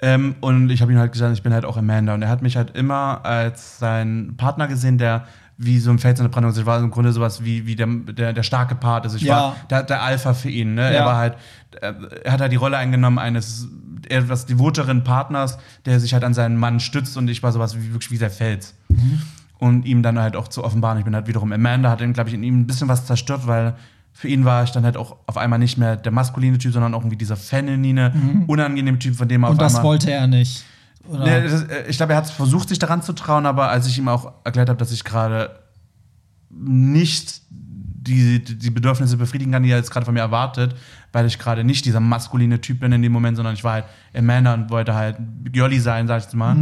C: Ähm, und ich habe ihm halt gesagt, ich bin halt auch Amanda. Und er hat mich halt immer als seinen Partner gesehen, der wie so ein Fels in der Brandung. Ich war im Grunde sowas wie, wie der, der, der starke Part. Also ich
A: Ja.
C: war der, der Alpha für ihn. Ne?
A: Ja.
C: Er war halt, er, er hat halt die Rolle eingenommen eines etwas devoteren Partners, der sich halt an seinen Mann stützt und ich war sowas wie wirklich wie der Fels und ihm dann halt auch zu offenbaren. Ich bin halt wiederum Amanda, hat ihm, glaube ich, in ihm ein bisschen was zerstört, weil für ihn war ich dann halt auch auf einmal nicht mehr der maskuline Typ, sondern auch irgendwie dieser feminine, unangenehme Typ, von dem er
A: Und
C: auf
A: das
C: einmal.
A: wollte er nicht.
C: Nee, das, äh, ich glaube, er hat versucht, sich daran zu trauen, aber als ich ihm auch erklärt habe, dass ich gerade nicht die, die Bedürfnisse befriedigen kann, die er jetzt gerade von mir erwartet, weil ich gerade nicht dieser maskuline Typ bin in dem Moment, sondern ich war halt Amanda und wollte halt Girly sein, sag ich jetzt mal.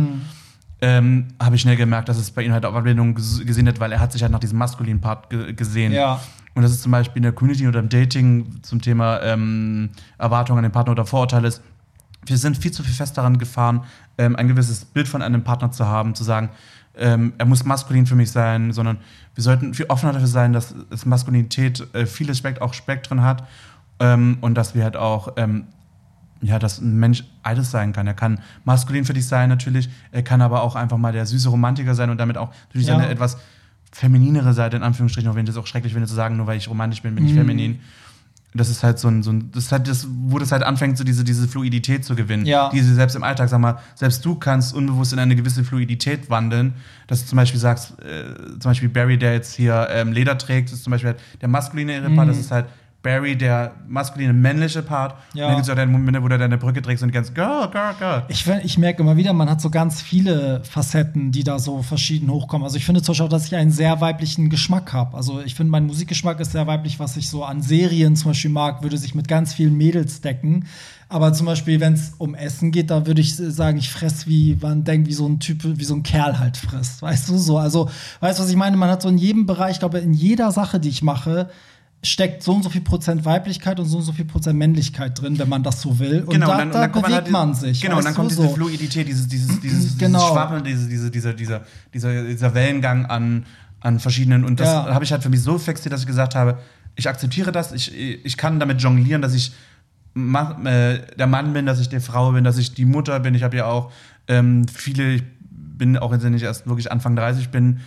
C: Ähm, habe ich schnell gemerkt, dass es bei ihm halt auf Ablehnung ges- gesehen hat, weil er hat sich halt nach diesem maskulinen Part ge gesehen.
A: Ja.
C: Und das ist zum Beispiel in der Community oder im Dating zum Thema ähm, Erwartungen an den Partner oder Vorurteile ist, wir sind viel zu viel fest daran gefahren, ähm, ein gewisses Bild von einem Partner zu haben, zu sagen, ähm, er muss maskulin für mich sein, sondern wir sollten viel offener dafür sein, dass es Maskulinität äh, viele Spekt auch Spektren hat ähm, und dass wir halt auch, ähm, ja, dass ein Mensch alles sein kann. Er kann maskulin für dich sein natürlich, er kann aber auch einfach mal der süße Romantiker sein und damit auch durch
A: Ja.
C: seine etwas femininere Seite, in Anführungsstrichen, auch wenn das auch schrecklich finde zu sagen, nur weil ich romantisch bin, bin ich feminin. Das ist halt so ein, so ein das ist halt das, wo das halt anfängt, so diese, diese Fluidität zu gewinnen.
A: Ja.
C: Die sie selbst im Alltag, sag mal, selbst du kannst unbewusst in eine gewisse Fluidität wandeln. Dass du zum Beispiel sagst, äh, zum Beispiel Barry, der jetzt hier ähm, Leder trägt, ist zum Beispiel halt der maskuline Part, das ist halt Barry, der maskuline männliche Part.
A: Ja.
C: Und dann gibt es auch deine Momente, wo du deine Brücke trägst und die ganze Girl, Girl, Girl.
A: Ich, ich merke immer wieder, man hat so ganz viele Facetten, die da so verschieden hochkommen. Also ich finde zum Beispiel auch, dass ich einen sehr weiblichen Geschmack habe. Also ich finde, mein Musikgeschmack ist sehr weiblich, was ich so an Serien zum Beispiel mag, würde sich mit ganz vielen Mädels decken. Aber zum Beispiel, wenn es um Essen geht, da würde ich sagen, ich fress wie man denkt, wie so ein Typ, wie so ein Kerl halt frisst. Weißt du so? Also, weißt du, was ich meine? Man hat so in jedem Bereich, ich glaube, in jeder Sache, die ich mache, steckt so und so viel Prozent Weiblichkeit und so und so viel Prozent Männlichkeit drin, wenn man das so will. Und da, da
C: kommt
A: bewegt
C: halt-
A: man sich.
C: Genau, und dann kommt diese
A: so.
C: Fluidität, dieses, dieses, dieses,
A: Genau.
C: dieses Schwappeln, diese, diese, dieser, dieser, dieser, dieser Wellengang an, an verschiedenen. Und das
A: Ja.
C: habe ich halt für mich so fixiert, dass ich gesagt habe, ich akzeptiere das, ich, ich kann damit jonglieren, dass ich äh, der Mann bin, dass ich die Frau bin, dass ich die Mutter bin. Ich habe ja auch ähm, viele, ich bin auch jetzt nicht erst wirklich Anfang 30 bin,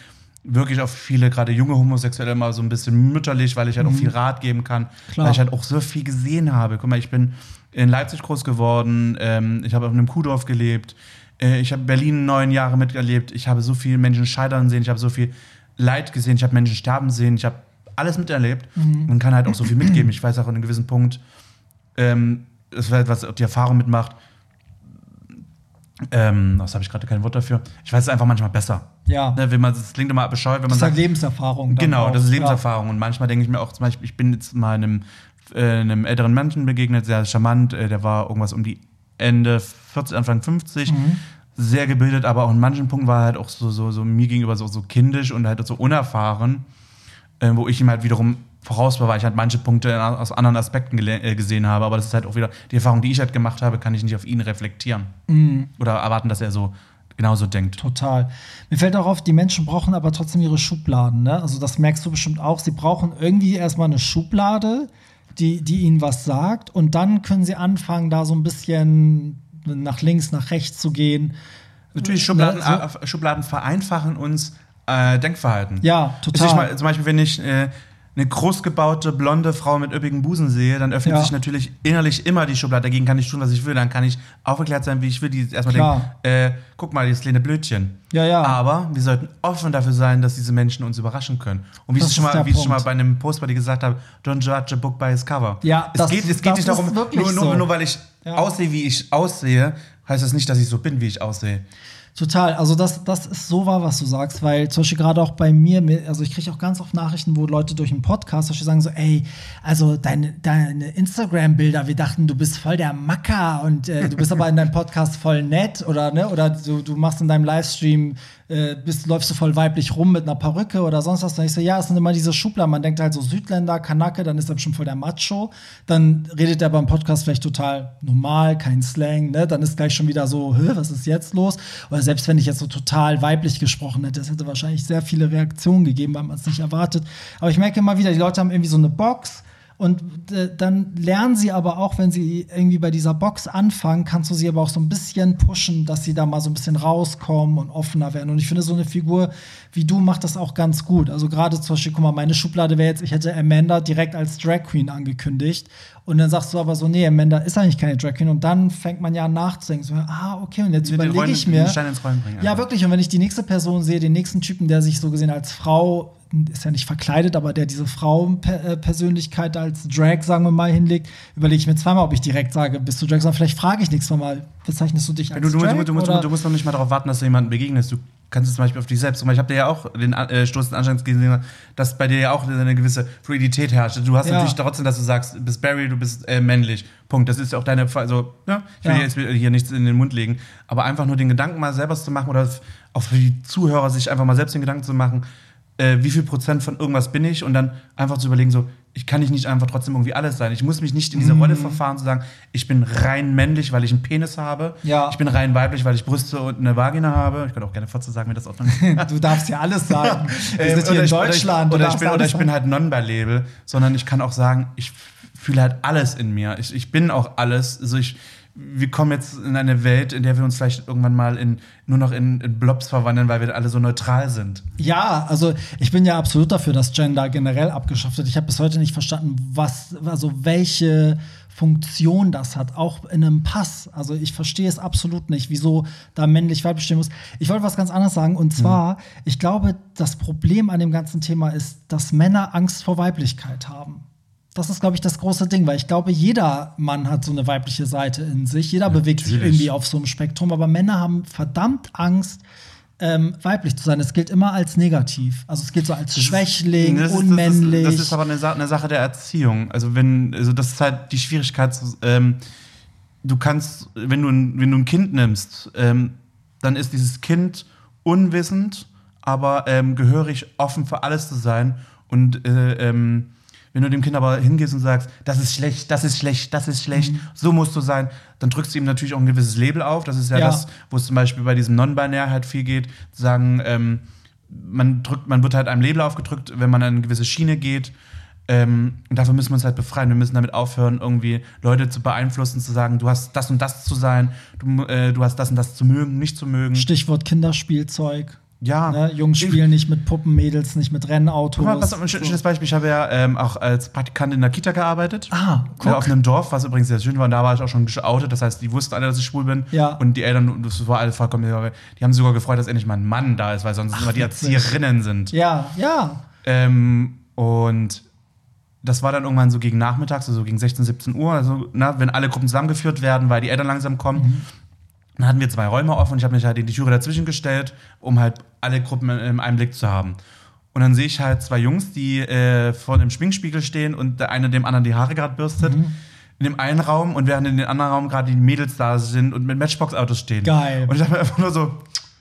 C: wirklich auf viele, gerade junge Homosexuelle immer so ein bisschen mütterlich, weil ich halt auch viel Rat geben kann,
A: Mhm. Klar.
C: weil ich halt auch so viel gesehen habe. Guck mal, ich bin in Leipzig groß geworden, ähm, ich habe auf einem Kuhdorf gelebt, Äh, ich habe Berlin neun Jahre miterlebt. Ich habe so viele Menschen scheitern sehen. Ich habe so viel Leid gesehen. Ich habe Menschen sterben sehen. Ich habe alles miterlebt und kann halt auch so viel mitgeben. Ich weiß auch an einem gewissen Punkt, ähm, das war etwas, die Erfahrung mitmacht. Ähm, was habe ich gerade kein Wort dafür? Ich weiß es einfach manchmal besser.
A: Ja.
C: Ne, wenn man, das klingt immer bescheuert, wenn man
A: Das ist halt
C: sagt,
A: Lebenserfahrung. dann
C: Genau,
A: auch.
C: das ist
A: Ja.
C: Lebenserfahrung. Und manchmal denke ich mir auch, zum Beispiel, ich bin jetzt mal einem, äh, einem älteren Menschen begegnet, sehr charmant, äh, der war irgendwas um die Ende 40, Anfang 50,
A: Mhm.
C: sehr gebildet, aber auch in manchen Punkten war er halt auch so, so, so mir gegenüber so, so kindisch und halt so unerfahren, äh, wo ich ihm halt wiederum voraus war, weil ich halt manche Punkte aus anderen Aspekten äh, gesehen habe. Aber das ist halt auch wieder die Erfahrung, die ich halt gemacht habe, kann ich nicht auf ihn reflektieren.
A: Mhm.
C: Oder erwarten, dass er so genauso denkt.
A: Total. Mir fällt auch auf, die Menschen brauchen aber trotzdem ihre Schubladen. Ne? Also das merkst du bestimmt auch. Sie brauchen irgendwie erstmal eine Schublade, die, die ihnen was sagt. Und dann können sie anfangen, da so ein bisschen nach links, nach rechts zu gehen.
C: Natürlich, Schubladen,
A: Ne,
C: äh, Schubladen vereinfachen uns äh, Denkverhalten.
A: Ja, total.
C: Mal, zum Beispiel, wenn ich äh, eine großgebaute, blonde Frau mit üppigen Busen sehe, dann öffnet
A: Ja.
C: sich natürlich innerlich immer die Schublade. Dagegen kann ich tun, was ich will. Dann kann ich aufgeklärt sein, wie ich will. Die erstmal
A: Klar.
C: denken, äh, guck mal, dieses kleine Blödchen.
A: Ja, ja.
C: Aber wir sollten offen dafür sein, dass diese Menschen uns überraschen können. Und wie ich es schon mal, wie ich schon mal bei einem Post bei dir gesagt habe, don't judge a book by its cover.
A: Ja,
C: es
A: das-
C: geht, es geht nicht darum, nur, nur,
A: so.
C: nur weil ich
A: Ja.
C: aussehe, wie ich aussehe, heißt das nicht, dass ich so bin, wie ich aussehe.
A: Total, also das, das ist so wahr, was du sagst, weil zum Beispiel gerade auch bei mir, also ich kriege auch ganz oft Nachrichten, wo Leute durch einen Podcast zum Beispiel sagen so, ey, also deine, deine Instagram-Bilder, wir dachten, du bist voll der Macker und äh, du bist aber in deinem Podcast voll nett oder ne, oder du, du machst in deinem Livestream, äh, bist, läufst du voll weiblich rum mit einer Perücke oder sonst was. Und ich so, ja, es sind immer diese Schubladen, man denkt halt so Südländer, Kanake, dann ist er bestimmt voll der Macho, dann redet er beim Podcast vielleicht total normal, kein Slang, ne, dann ist gleich schon wieder so, was ist jetzt los? Oder selbst wenn ich jetzt so total weiblich gesprochen hätte, das hätte wahrscheinlich sehr viele Reaktionen gegeben, weil man es nicht erwartet. Aber ich merke immer wieder, die Leute haben irgendwie so eine Box und äh, dann lernen sie aber auch, wenn sie irgendwie bei dieser Box anfangen, kannst du sie aber auch so ein bisschen pushen, dass sie da mal so ein bisschen rauskommen und offener werden. Und ich finde, so eine Figur wie du macht das auch ganz gut. Also gerade zum Beispiel, guck mal, meine Schublade wäre jetzt, ich hätte Amanda direkt als Drag Queen angekündigt. Und dann sagst du aber so, nee, Amanda ist eigentlich keine Drag Queen. Und dann fängt man ja an nachzudenken. So, ah, okay, und jetzt überlege ich mir.
C: bringen
A: Ja, wirklich. Und wenn ich die nächste Person sehe, den nächsten Typen, der sich so gesehen als Frau, ist ja nicht verkleidet, aber der diese Frauenpersönlichkeit als Drag, sagen wir mal, hinlegt, überlege ich mir zweimal, ob ich direkt sage, bist du Drag, sondern vielleicht frage ich nächstes Mal, bezeichnest du dich als
C: Du, du,
A: Drag?
C: du, du, musst,
A: oder?
C: du musst noch nicht mal darauf warten, dass du jemandem begegnest. Du kannst es zum Beispiel auf dich selbst. Ich habe dir ja auch den äh, Stoß des Anstands gesehen, dass bei dir ja auch eine gewisse Fluidität herrscht. Du hast
A: Ja.
C: natürlich trotzdem, dass du sagst, du bist Barry, du bist äh, männlich. Punkt. Das ist ja auch deine. Also, ja, ich will
A: Ja.
C: dir jetzt hier nichts in den Mund legen. Aber einfach nur den Gedanken mal selber zu machen oder auch für die Zuhörer sich einfach mal selbst den Gedanken zu machen, äh, wie viel Prozent von irgendwas bin ich und dann einfach zu überlegen, so, ich kann ich nicht einfach trotzdem irgendwie alles sein. Ich muss mich nicht in
A: Mhm.
C: diese Rolle verfahren, zu sagen, ich bin rein männlich, weil ich einen Penis habe.
A: Ja.
C: Ich bin rein weiblich, weil ich Brüste und eine Vagina habe. Ich könnte auch gerne Fotze sagen, mir das auch dann.
A: Du darfst ja alles sagen. Wir
C: Ähm,
A: sind hier in
C: ich-
A: Deutschland.
C: Oder ich, bin, oder ich bin halt non-by-Label, sondern ich kann auch sagen, ich fühle halt alles in mir. Ich, ich bin auch alles. Also ich, wir kommen jetzt in eine Welt, in der wir uns vielleicht irgendwann mal in, nur noch in, in Blobs verwandeln, weil wir alle so neutral sind.
A: Ja, also ich bin ja absolut dafür, dass Gender generell abgeschafft wird. Ich habe bis heute nicht verstanden, was, also welche Funktion das hat, auch in einem Pass. Also ich verstehe es absolut nicht, wieso da männlich weiblich stehen muss. Ich wollte was ganz anderes sagen und zwar, ich glaube, das Problem an dem ganzen Thema ist, dass Männer Angst vor Weiblichkeit haben. Das ist, glaube ich, das große Ding, weil ich glaube, jeder Mann hat so eine weibliche Seite in sich. Jeder bewegt sich
C: natürlich.
A: irgendwie auf so einem Spektrum, aber Männer haben verdammt Angst, ähm, weiblich zu sein. Das gilt immer als negativ. Also es gilt so als Schwächling,
C: Das ist-
A: unmännlich.
C: Das ist, das ist aber eine, Sa eine Sache der Erziehung. Also wenn, also das ist halt die Schwierigkeit. Ähm, du kannst, wenn du ein, wenn du ein Kind nimmst, ähm, dann ist dieses Kind unwissend, aber ähm, gehörig offen für alles zu sein. Und äh, ähm, wenn du dem Kind aber hingehst und sagst, das ist schlecht, das ist schlecht, das ist schlecht, so musst du sein, dann drückst du ihm natürlich auch ein gewisses Label auf. Das ist ja,
A: Ja.
C: das, wo es zum Beispiel bei diesem Non-Binär halt viel geht, zu sagen, ähm, man drückt, man wird halt einem Label aufgedrückt, wenn man an eine gewisse Schiene geht. Ähm, und dafür müssen wir uns halt befreien. Wir müssen damit aufhören, irgendwie Leute zu beeinflussen, zu sagen, du hast das und das zu sein, du, äh, du hast das und das zu mögen, nicht zu mögen.
A: Stichwort Kinderspielzeug.
C: Ja.
A: Ne? Jungs spielen nicht mit Puppen, Mädels nicht mit Rennautos.
C: Guck mal, was ein schön- schönes Beispiel. Ich habe ja ähm, auch als Praktikant in der Kita gearbeitet.
A: Ah, guck.
C: Ja, auf einem Dorf, was übrigens sehr schön war. Und da war ich auch schon geoutet. Das heißt, die wussten alle, dass ich schwul bin.
A: Ja.
C: Und die Eltern, das war alles vollkommen. Die haben sich sogar gefreut, dass endlich mal ein Mann da ist, weil sonst immer die. Erzieherinnen sind.
A: Ja, ja.
C: Ähm, und das war dann irgendwann so gegen Nachmittags, also so gegen 16, 17 Uhr, also na, wenn alle Gruppen zusammengeführt werden, weil die Eltern langsam kommen.
A: Mhm.
C: Dann hatten wir zwei Räume offen und ich habe mich halt in die Türe dazwischen gestellt, um halt alle Gruppen im Einblick zu haben. Und dann sehe ich halt zwei Jungs, die äh, vor dem Schminkspiegel stehen und der eine dem anderen die Haare gerade bürstet.
A: Mhm.
C: In dem einen Raum und während in dem anderen Raum gerade die Mädels da sind und mit Matchbox-Autos stehen.
A: Geil.
C: Und ich dachte mir einfach nur so,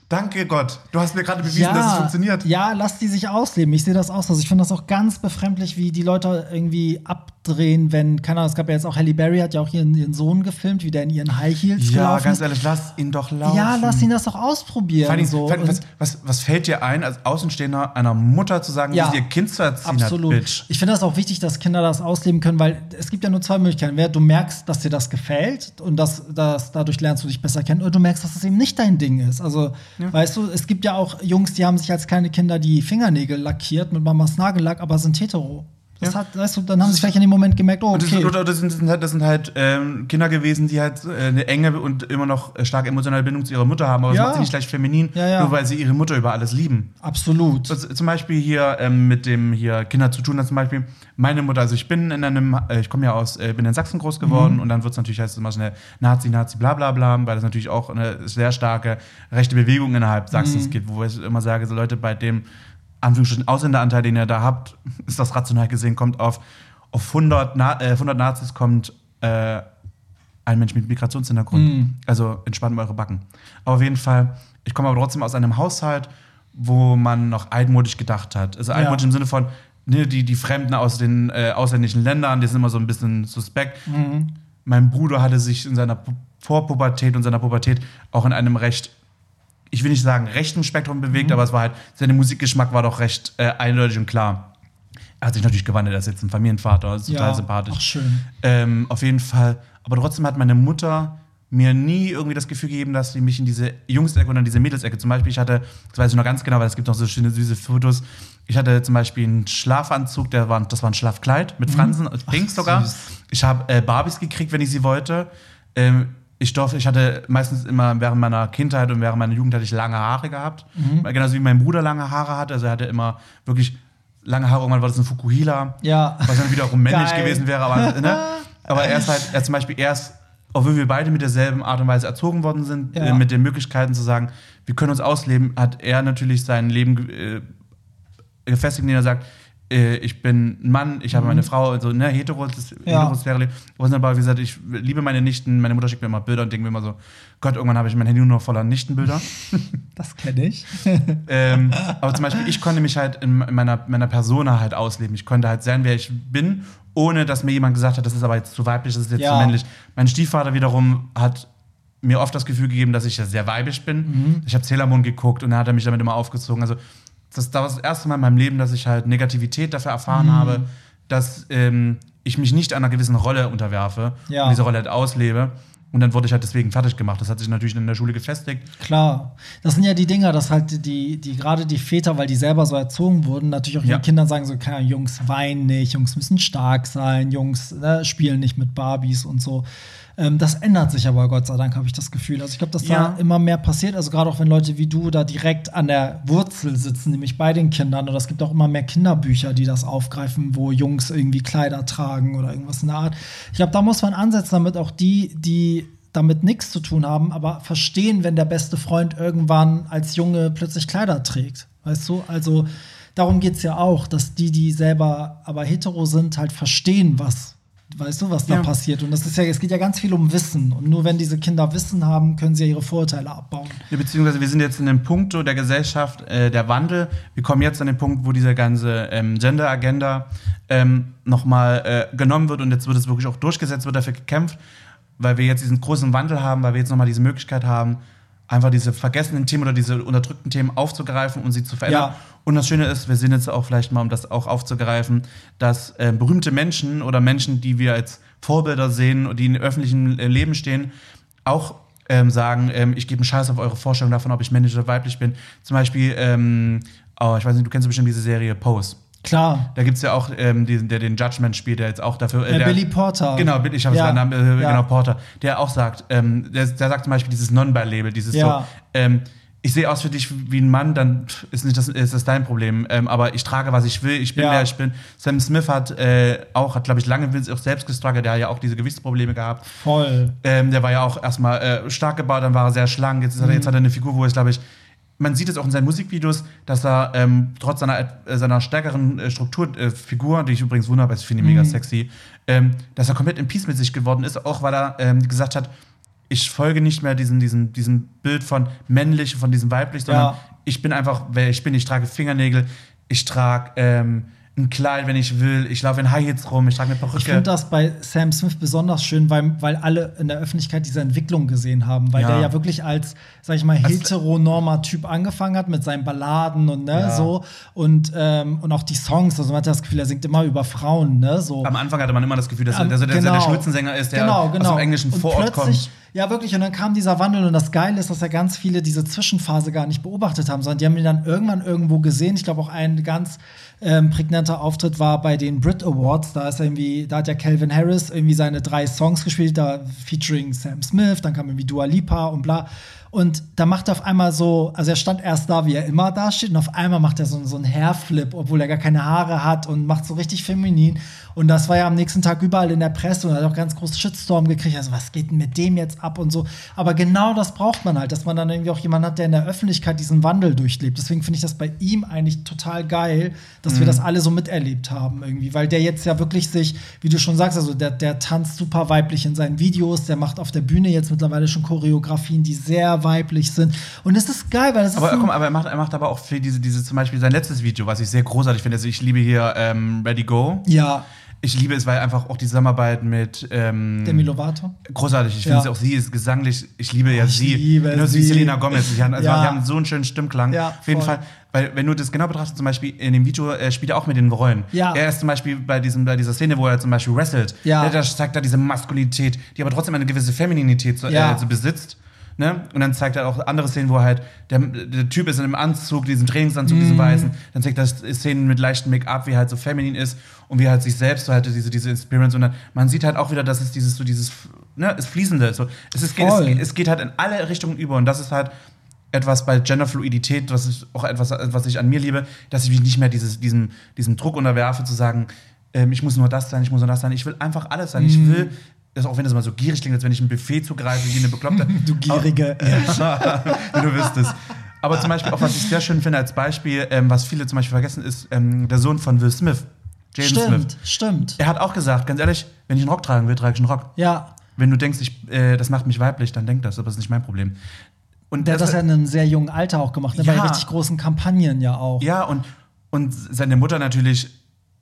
C: danke Gott, du hast mir gerade bewiesen, dass es funktioniert.
A: Ja, lass die sich ausleben. Ich sehe das auch so. Also Ich finde das auch ganz befremdlich, wie die Leute irgendwie abdrehen, wenn, keine Ahnung, es gab ja jetzt auch Halle Berry, hat ja auch ihren, ihren Sohn gefilmt, wie der in ihren High Heels
C: Ja,
A: gelaufen
C: ganz
A: ist.
C: ehrlich, lass ihn doch laufen.
A: Ja, lass ihn das doch ausprobieren.
C: Allem,
A: so.
C: allem, was, was, was fällt dir ein, als Außenstehender einer Mutter zu sagen,
A: Ja,
C: wie sie ihr Kind zu erziehen
A: Absolut.
C: hat, Bitch?
A: Ich finde das auch wichtig, dass Kinder das ausleben können, weil es gibt ja nur zwei Möglichkeiten. Du merkst, dass dir das gefällt und dass, dass dadurch lernst du dich besser kennen, oder du merkst, dass es eben nicht dein Ding ist. Also, weißt du, es gibt ja auch Jungs, die haben sich als kleine Kinder die Fingernägel lackiert mit Mamas Nagellack, aber sind hetero. Das
C: Ja.
A: hat, weißt du, dann haben sie vielleicht in dem Moment gemerkt, oh,
C: das,
A: okay.
C: oder das sind, das sind halt, das sind halt ähm, Kinder gewesen, die halt äh, eine enge und immer noch äh, starke emotionale Bindung zu ihrer Mutter haben, aber
A: Ja.
C: das macht sie nicht gleich feminin,
A: Ja,
C: nur weil sie ihre Mutter über alles lieben.
A: Absolut.
C: Das, zum Beispiel hier ähm, mit dem hier Kinder zu tun hat, zum Beispiel meine Mutter, also ich bin in einem, äh, ich komme ja aus, äh, bin in Sachsen groß
A: Mhm.
C: geworden und dann wird es natürlich heißt es immer schnell Nazi, Nazi, bla bla bla, weil es natürlich auch eine sehr starke rechte Bewegung innerhalb
A: Mhm.
C: Sachsens gibt, wo ich immer sage, so Leute, bei dem Anführungsstrichen Ausländeranteil, den ihr da habt, ist das rational gesehen, kommt auf, auf 100, Na äh, 100 Nazis kommt äh, ein Mensch mit Migrationshintergrund.
A: Mhm.
C: Also entspannt eure Backen. Aber auf jeden Fall, ich komme aber trotzdem aus einem Haushalt, wo man noch altmodisch gedacht hat. Also altmodisch im Sinne von, ne, die, die Fremden aus den äh, ausländischen Ländern, die sind immer so ein bisschen suspekt. Mein Bruder hatte sich in seiner Pu- Vorpubertät und seiner Pubertät auch in einem recht, ich will nicht sagen rechten Spektrum bewegt, aber es war halt, sein Musikgeschmack war doch recht äh, eindeutig und klar. Er hat sich natürlich gewandelt, er ist jetzt ein Familienvater, ist total
A: Ja,
C: sympathisch.
A: ach, schön.
C: Ähm, auf jeden Fall. Aber trotzdem hat meine Mutter mir nie irgendwie das Gefühl gegeben, dass sie mich in diese Jungs-Ecke oder in diese Mädels-Ecke. Zum Beispiel, ich hatte, das weiß ich noch ganz genau, weil es gibt noch so schöne, süße Fotos. Ich hatte zum Beispiel einen Schlafanzug, der war, das war ein Schlafkleid mit Fransen, pink sogar.
A: Mhm. süß.
C: Ich habe äh, Barbies gekriegt, wenn ich sie wollte. Ähm, ich durfte, ich hatte meistens immer während meiner Kindheit und während meiner Jugend hatte ich lange Haare gehabt.
A: Mhm.
C: Genauso wie mein Bruder lange Haare hatte. Also er hatte immer wirklich lange Haare. Irgendwann war das ein Fukuhila.
A: Ja.
C: Was dann wiederum männlich
A: Geil.
C: gewesen wäre. Aber, ne? aber er ist halt, er zum Beispiel erst, obwohl wir beide mit derselben Art und Weise erzogen worden sind,
A: Ja.
C: äh, mit den Möglichkeiten zu sagen, wir können uns ausleben, hat er natürlich sein Leben äh, gefestigt, indem er sagt, ich bin ein Mann, ich habe meine Frau, also ne, hetero, das
A: Mhm. Ja.
C: heterosphäre Leben. Wunderbar, wie gesagt, ich liebe meine Nichten, meine Mutter schickt mir immer Bilder und denke mir immer so, Gott, irgendwann habe ich mein Handy nur noch voller Nichtenbilder.
A: Das kenne ich.
C: ähm, aber zum Beispiel, ich konnte mich halt in meiner, meiner Persona halt ausleben. Ich konnte halt sein, wer ich bin, ohne dass mir jemand gesagt hat, das ist aber jetzt zu weiblich, das ist jetzt
A: Ja.
C: zu männlich. Mein Stiefvater wiederum hat mir oft das Gefühl gegeben, dass ich ja sehr weibisch bin.
A: Mhm.
C: Ich habe Sailor Moon geguckt und er hat er mich damit immer aufgezogen. Also das, das war das erste Mal in meinem Leben, dass ich halt Negativität dafür erfahren
A: Mhm.
C: habe, dass ähm, ich mich nicht einer gewissen Rolle unterwerfe
A: Ja.
C: und diese Rolle halt auslebe. Und dann wurde ich halt deswegen fertig gemacht. Das hat sich natürlich in der Schule gefestigt.
A: Klar. Das sind ja die Dinger, dass halt die, die gerade die Väter, weil die selber so erzogen wurden, natürlich auch
C: Ja.
A: ihren Kindern sagen so, keine Ahnung, Jungs weinen nicht, Jungs müssen stark sein, Jungs ne, spielen nicht mit Barbies und so. Ähm, das ändert sich aber Gott sei Dank, habe ich das Gefühl. Also ich glaube, dass
C: Ja.
A: da immer mehr passiert. Also gerade auch wenn Leute wie du da direkt an der Wurzel sitzen, nämlich bei den Kindern. Oder es gibt auch immer mehr Kinderbücher, die das aufgreifen, wo Jungs irgendwie Kleider tragen oder irgendwas in der Art. Ich glaube, da muss man ansetzen, damit auch die, die damit nichts zu tun haben, aber verstehen, wenn der beste Freund irgendwann als Junge plötzlich Kleider trägt. Weißt du? Also darum geht es ja auch, dass die, die selber aber hetero sind, halt verstehen, was, weißt du, was da
C: Ja.
A: passiert. Und das ist ja, es geht ja ganz viel um Wissen. Und nur wenn diese Kinder Wissen haben, können sie ja ihre Vorurteile abbauen.
C: Ja, beziehungsweise wir sind jetzt in dem Punkt so der Gesellschaft, äh, der Wandel. Wir kommen jetzt an den Punkt, wo diese ganze ähm, Gender-Agenda ähm, nochmal äh, genommen wird und jetzt wird es wirklich auch durchgesetzt, wird dafür gekämpft, weil wir jetzt diesen großen Wandel haben, weil wir jetzt nochmal diese Möglichkeit haben, einfach diese vergessenen Themen oder diese unterdrückten Themen aufzugreifen und sie zu verändern.
A: Ja.
C: Und das Schöne ist, wir sehen jetzt auch vielleicht mal, um das auch aufzugreifen, dass äh, berühmte Menschen oder Menschen, die wir als Vorbilder sehen und die im öffentlichen äh, Leben stehen, auch ähm, sagen, ähm, ich gebe einen Scheiß auf eure Vorstellung davon, ob ich männlich oder weiblich bin. Zum Beispiel, ähm, oh, ich weiß nicht, du kennst bestimmt diese Serie Pose.
A: Klar.
C: Da gibt es ja auch ähm, diesen, der den Judgment spielt, der jetzt auch dafür.
A: Äh,
C: der,
A: Billy Porter.
C: Genau, ich habe
A: Ja.
C: seinen Namen, äh,
A: Ja.
C: genau, Porter, der auch sagt, ähm, der, der sagt zum Beispiel dieses Non-By-Label, dieses
A: Ja.
C: so, ähm, ich sehe aus für dich wie ein Mann, dann ist nicht das, ist das dein Problem. Ähm, aber ich trage, was ich will, ich bin
A: Ja.
C: wer ich bin. Sam Smith hat äh, auch, hat, glaube ich, lange auch selbst gestruggelt, der hat ja auch diese Gewichtsprobleme gehabt.
A: Voll.
C: Ähm, der war ja auch erstmal äh, stark gebaut, dann war er sehr schlank. Jetzt, hat er, jetzt hat er eine Figur, wo es, glaube ich, man sieht es auch in seinen Musikvideos, dass er ähm, trotz seiner, äh, seiner stärkeren äh, Struktur, äh, die ich übrigens wunderbar finde, mega sexy, ähm, dass er komplett in Peace mit sich geworden ist, auch weil er ähm, gesagt hat, ich folge nicht mehr diesem, diesem, diesem Bild von männlich, von diesem weiblich, sondern
A: Ja.
C: ich bin einfach, wer ich bin. Ich trage Fingernägel, ich trage ähm, ein Kleid, wenn ich will, ich laufe in High Heels rum, ich trage eine Perücke.
A: Ich finde das bei Sam Smith besonders schön, weil, weil alle in der Öffentlichkeit diese Entwicklung gesehen haben, weil
C: Ja.
A: der ja wirklich als, sag ich mal, heteronormer Typ angefangen hat mit seinen Balladen und ne,
C: Ja.
A: so und, ähm, und auch die Songs, also man hat das Gefühl, er singt immer über Frauen, ne, so.
C: Am Anfang hatte man immer das Gefühl, dass,
A: Am-
C: er, dass er der, Schnulzensänger ist, der
A: genau, genau.
C: aus dem englischen
A: und
C: Vorort kommt.
A: Ja, wirklich. Und dann kam dieser Wandel. Und das Geile ist, dass ja ganz viele diese Zwischenphase gar nicht beobachtet haben, sondern die haben ihn dann irgendwann irgendwo gesehen. Ich glaube, auch ein ganz ähm, prägnanter Auftritt war bei den Brit Awards. Da ist irgendwie, da hat ja Calvin Harris irgendwie seine drei Songs gespielt, da featuring Sam Smith, dann kam irgendwie Dua Lipa und bla. Und da macht er auf einmal so, also er stand erst da, wie er immer da steht, und auf einmal macht er so, so einen Hairflip, obwohl er gar keine Haare hat und macht so richtig feminin. Und das war ja am nächsten Tag überall in der Presse und hat auch ganz groß Shitstorm gekriegt. Also, was geht denn mit dem jetzt ab und so. Aber genau das braucht man halt, dass man dann irgendwie auch jemanden hat, der in der Öffentlichkeit diesen Wandel durchlebt. Deswegen finde ich das bei ihm eigentlich total geil, dass wir das alle so miterlebt haben irgendwie. Weil der jetzt ja wirklich sich, wie du schon sagst, also der, der tanzt super weiblich in seinen Videos, der macht auf der Bühne jetzt mittlerweile schon Choreografien, die sehr weiblich sind. Und es ist geil, weil das
C: Aber
A: ist
C: mal, aber er macht, er macht aber auch für diese, diese zum Beispiel sein letztes Video, was ich sehr großartig finde. Also ich liebe hier ähm, Ready Go.
A: ja,
C: Ich liebe es, weil einfach auch die Zusammenarbeit mit ähm,
A: Demi Lovato.
C: großartig. Ich
A: Ja.
C: finde sie auch sie ist gesanglich. Ich liebe ja
A: Oh, ich
C: sie.
A: liebe
C: wie
A: sie.
C: Selena Gomez. Die haben, also
A: Ja.
C: die haben so einen schönen Stimmklang.
A: Ja,
C: Auf jeden
A: voll.
C: Fall. Weil wenn du das genau betrachtest, zum Beispiel in dem Video äh, spielt er auch mit den Rollen.
A: Ja.
C: Er ist zum Beispiel bei, diesem, bei dieser Szene, wo er zum Beispiel wrestelt.
A: Ja.
C: Der, der zeigt da diese Maskulinität, die aber trotzdem eine gewisse Femininität so,
A: Ja.
C: äh, so besitzt. Ne? Und dann zeigt er auch andere Szenen, wo halt, der, der Typ ist in einem Anzug, diesem Trainingsanzug,
A: Mhm.
C: diesem weißen. Dann zeigt er Szenen mit leichtem Make-up, wie er halt so feminin ist und wie er halt sich selbst so halt diese, diese Experience. Und dann, man sieht halt auch wieder, dass es dieses, so dieses, ne, es Fließende. So, es, ist, es, es geht halt in alle Richtungen über. Und das ist halt etwas bei Genderfluidität, was ich auch etwas, was ich an mir liebe, dass ich mich nicht mehr dieses, diesem, diesem Druck unterwerfe, zu sagen, ähm, ich muss nur das sein, ich muss nur das sein. Ich will einfach alles sein.
A: Mhm.
C: Ich will, das, auch wenn das mal so gierig klingt, als wenn ich ein Buffet zugreife, wie eine Bekloppte.
A: Du Gierige.
C: Wenn du wüsstest. Aber zum Beispiel auch, was ich sehr schön finde als Beispiel, ähm, was viele zum Beispiel vergessen, ist ähm, der Sohn von Will Smith, Jaden Smith.
A: Stimmt, stimmt.
C: Er hat auch gesagt, ganz ehrlich, wenn ich einen Rock tragen will, trage ich einen Rock.
A: Ja.
C: Wenn du denkst, ich, äh, das macht mich weiblich, dann denk das, aber das ist nicht mein Problem. Und
A: Der hat das ja in einem sehr jungen Alter auch gemacht, ne? bei
C: Ja.
A: richtig großen Kampagnen ja auch.
C: Ja, und, und seine Mutter natürlich,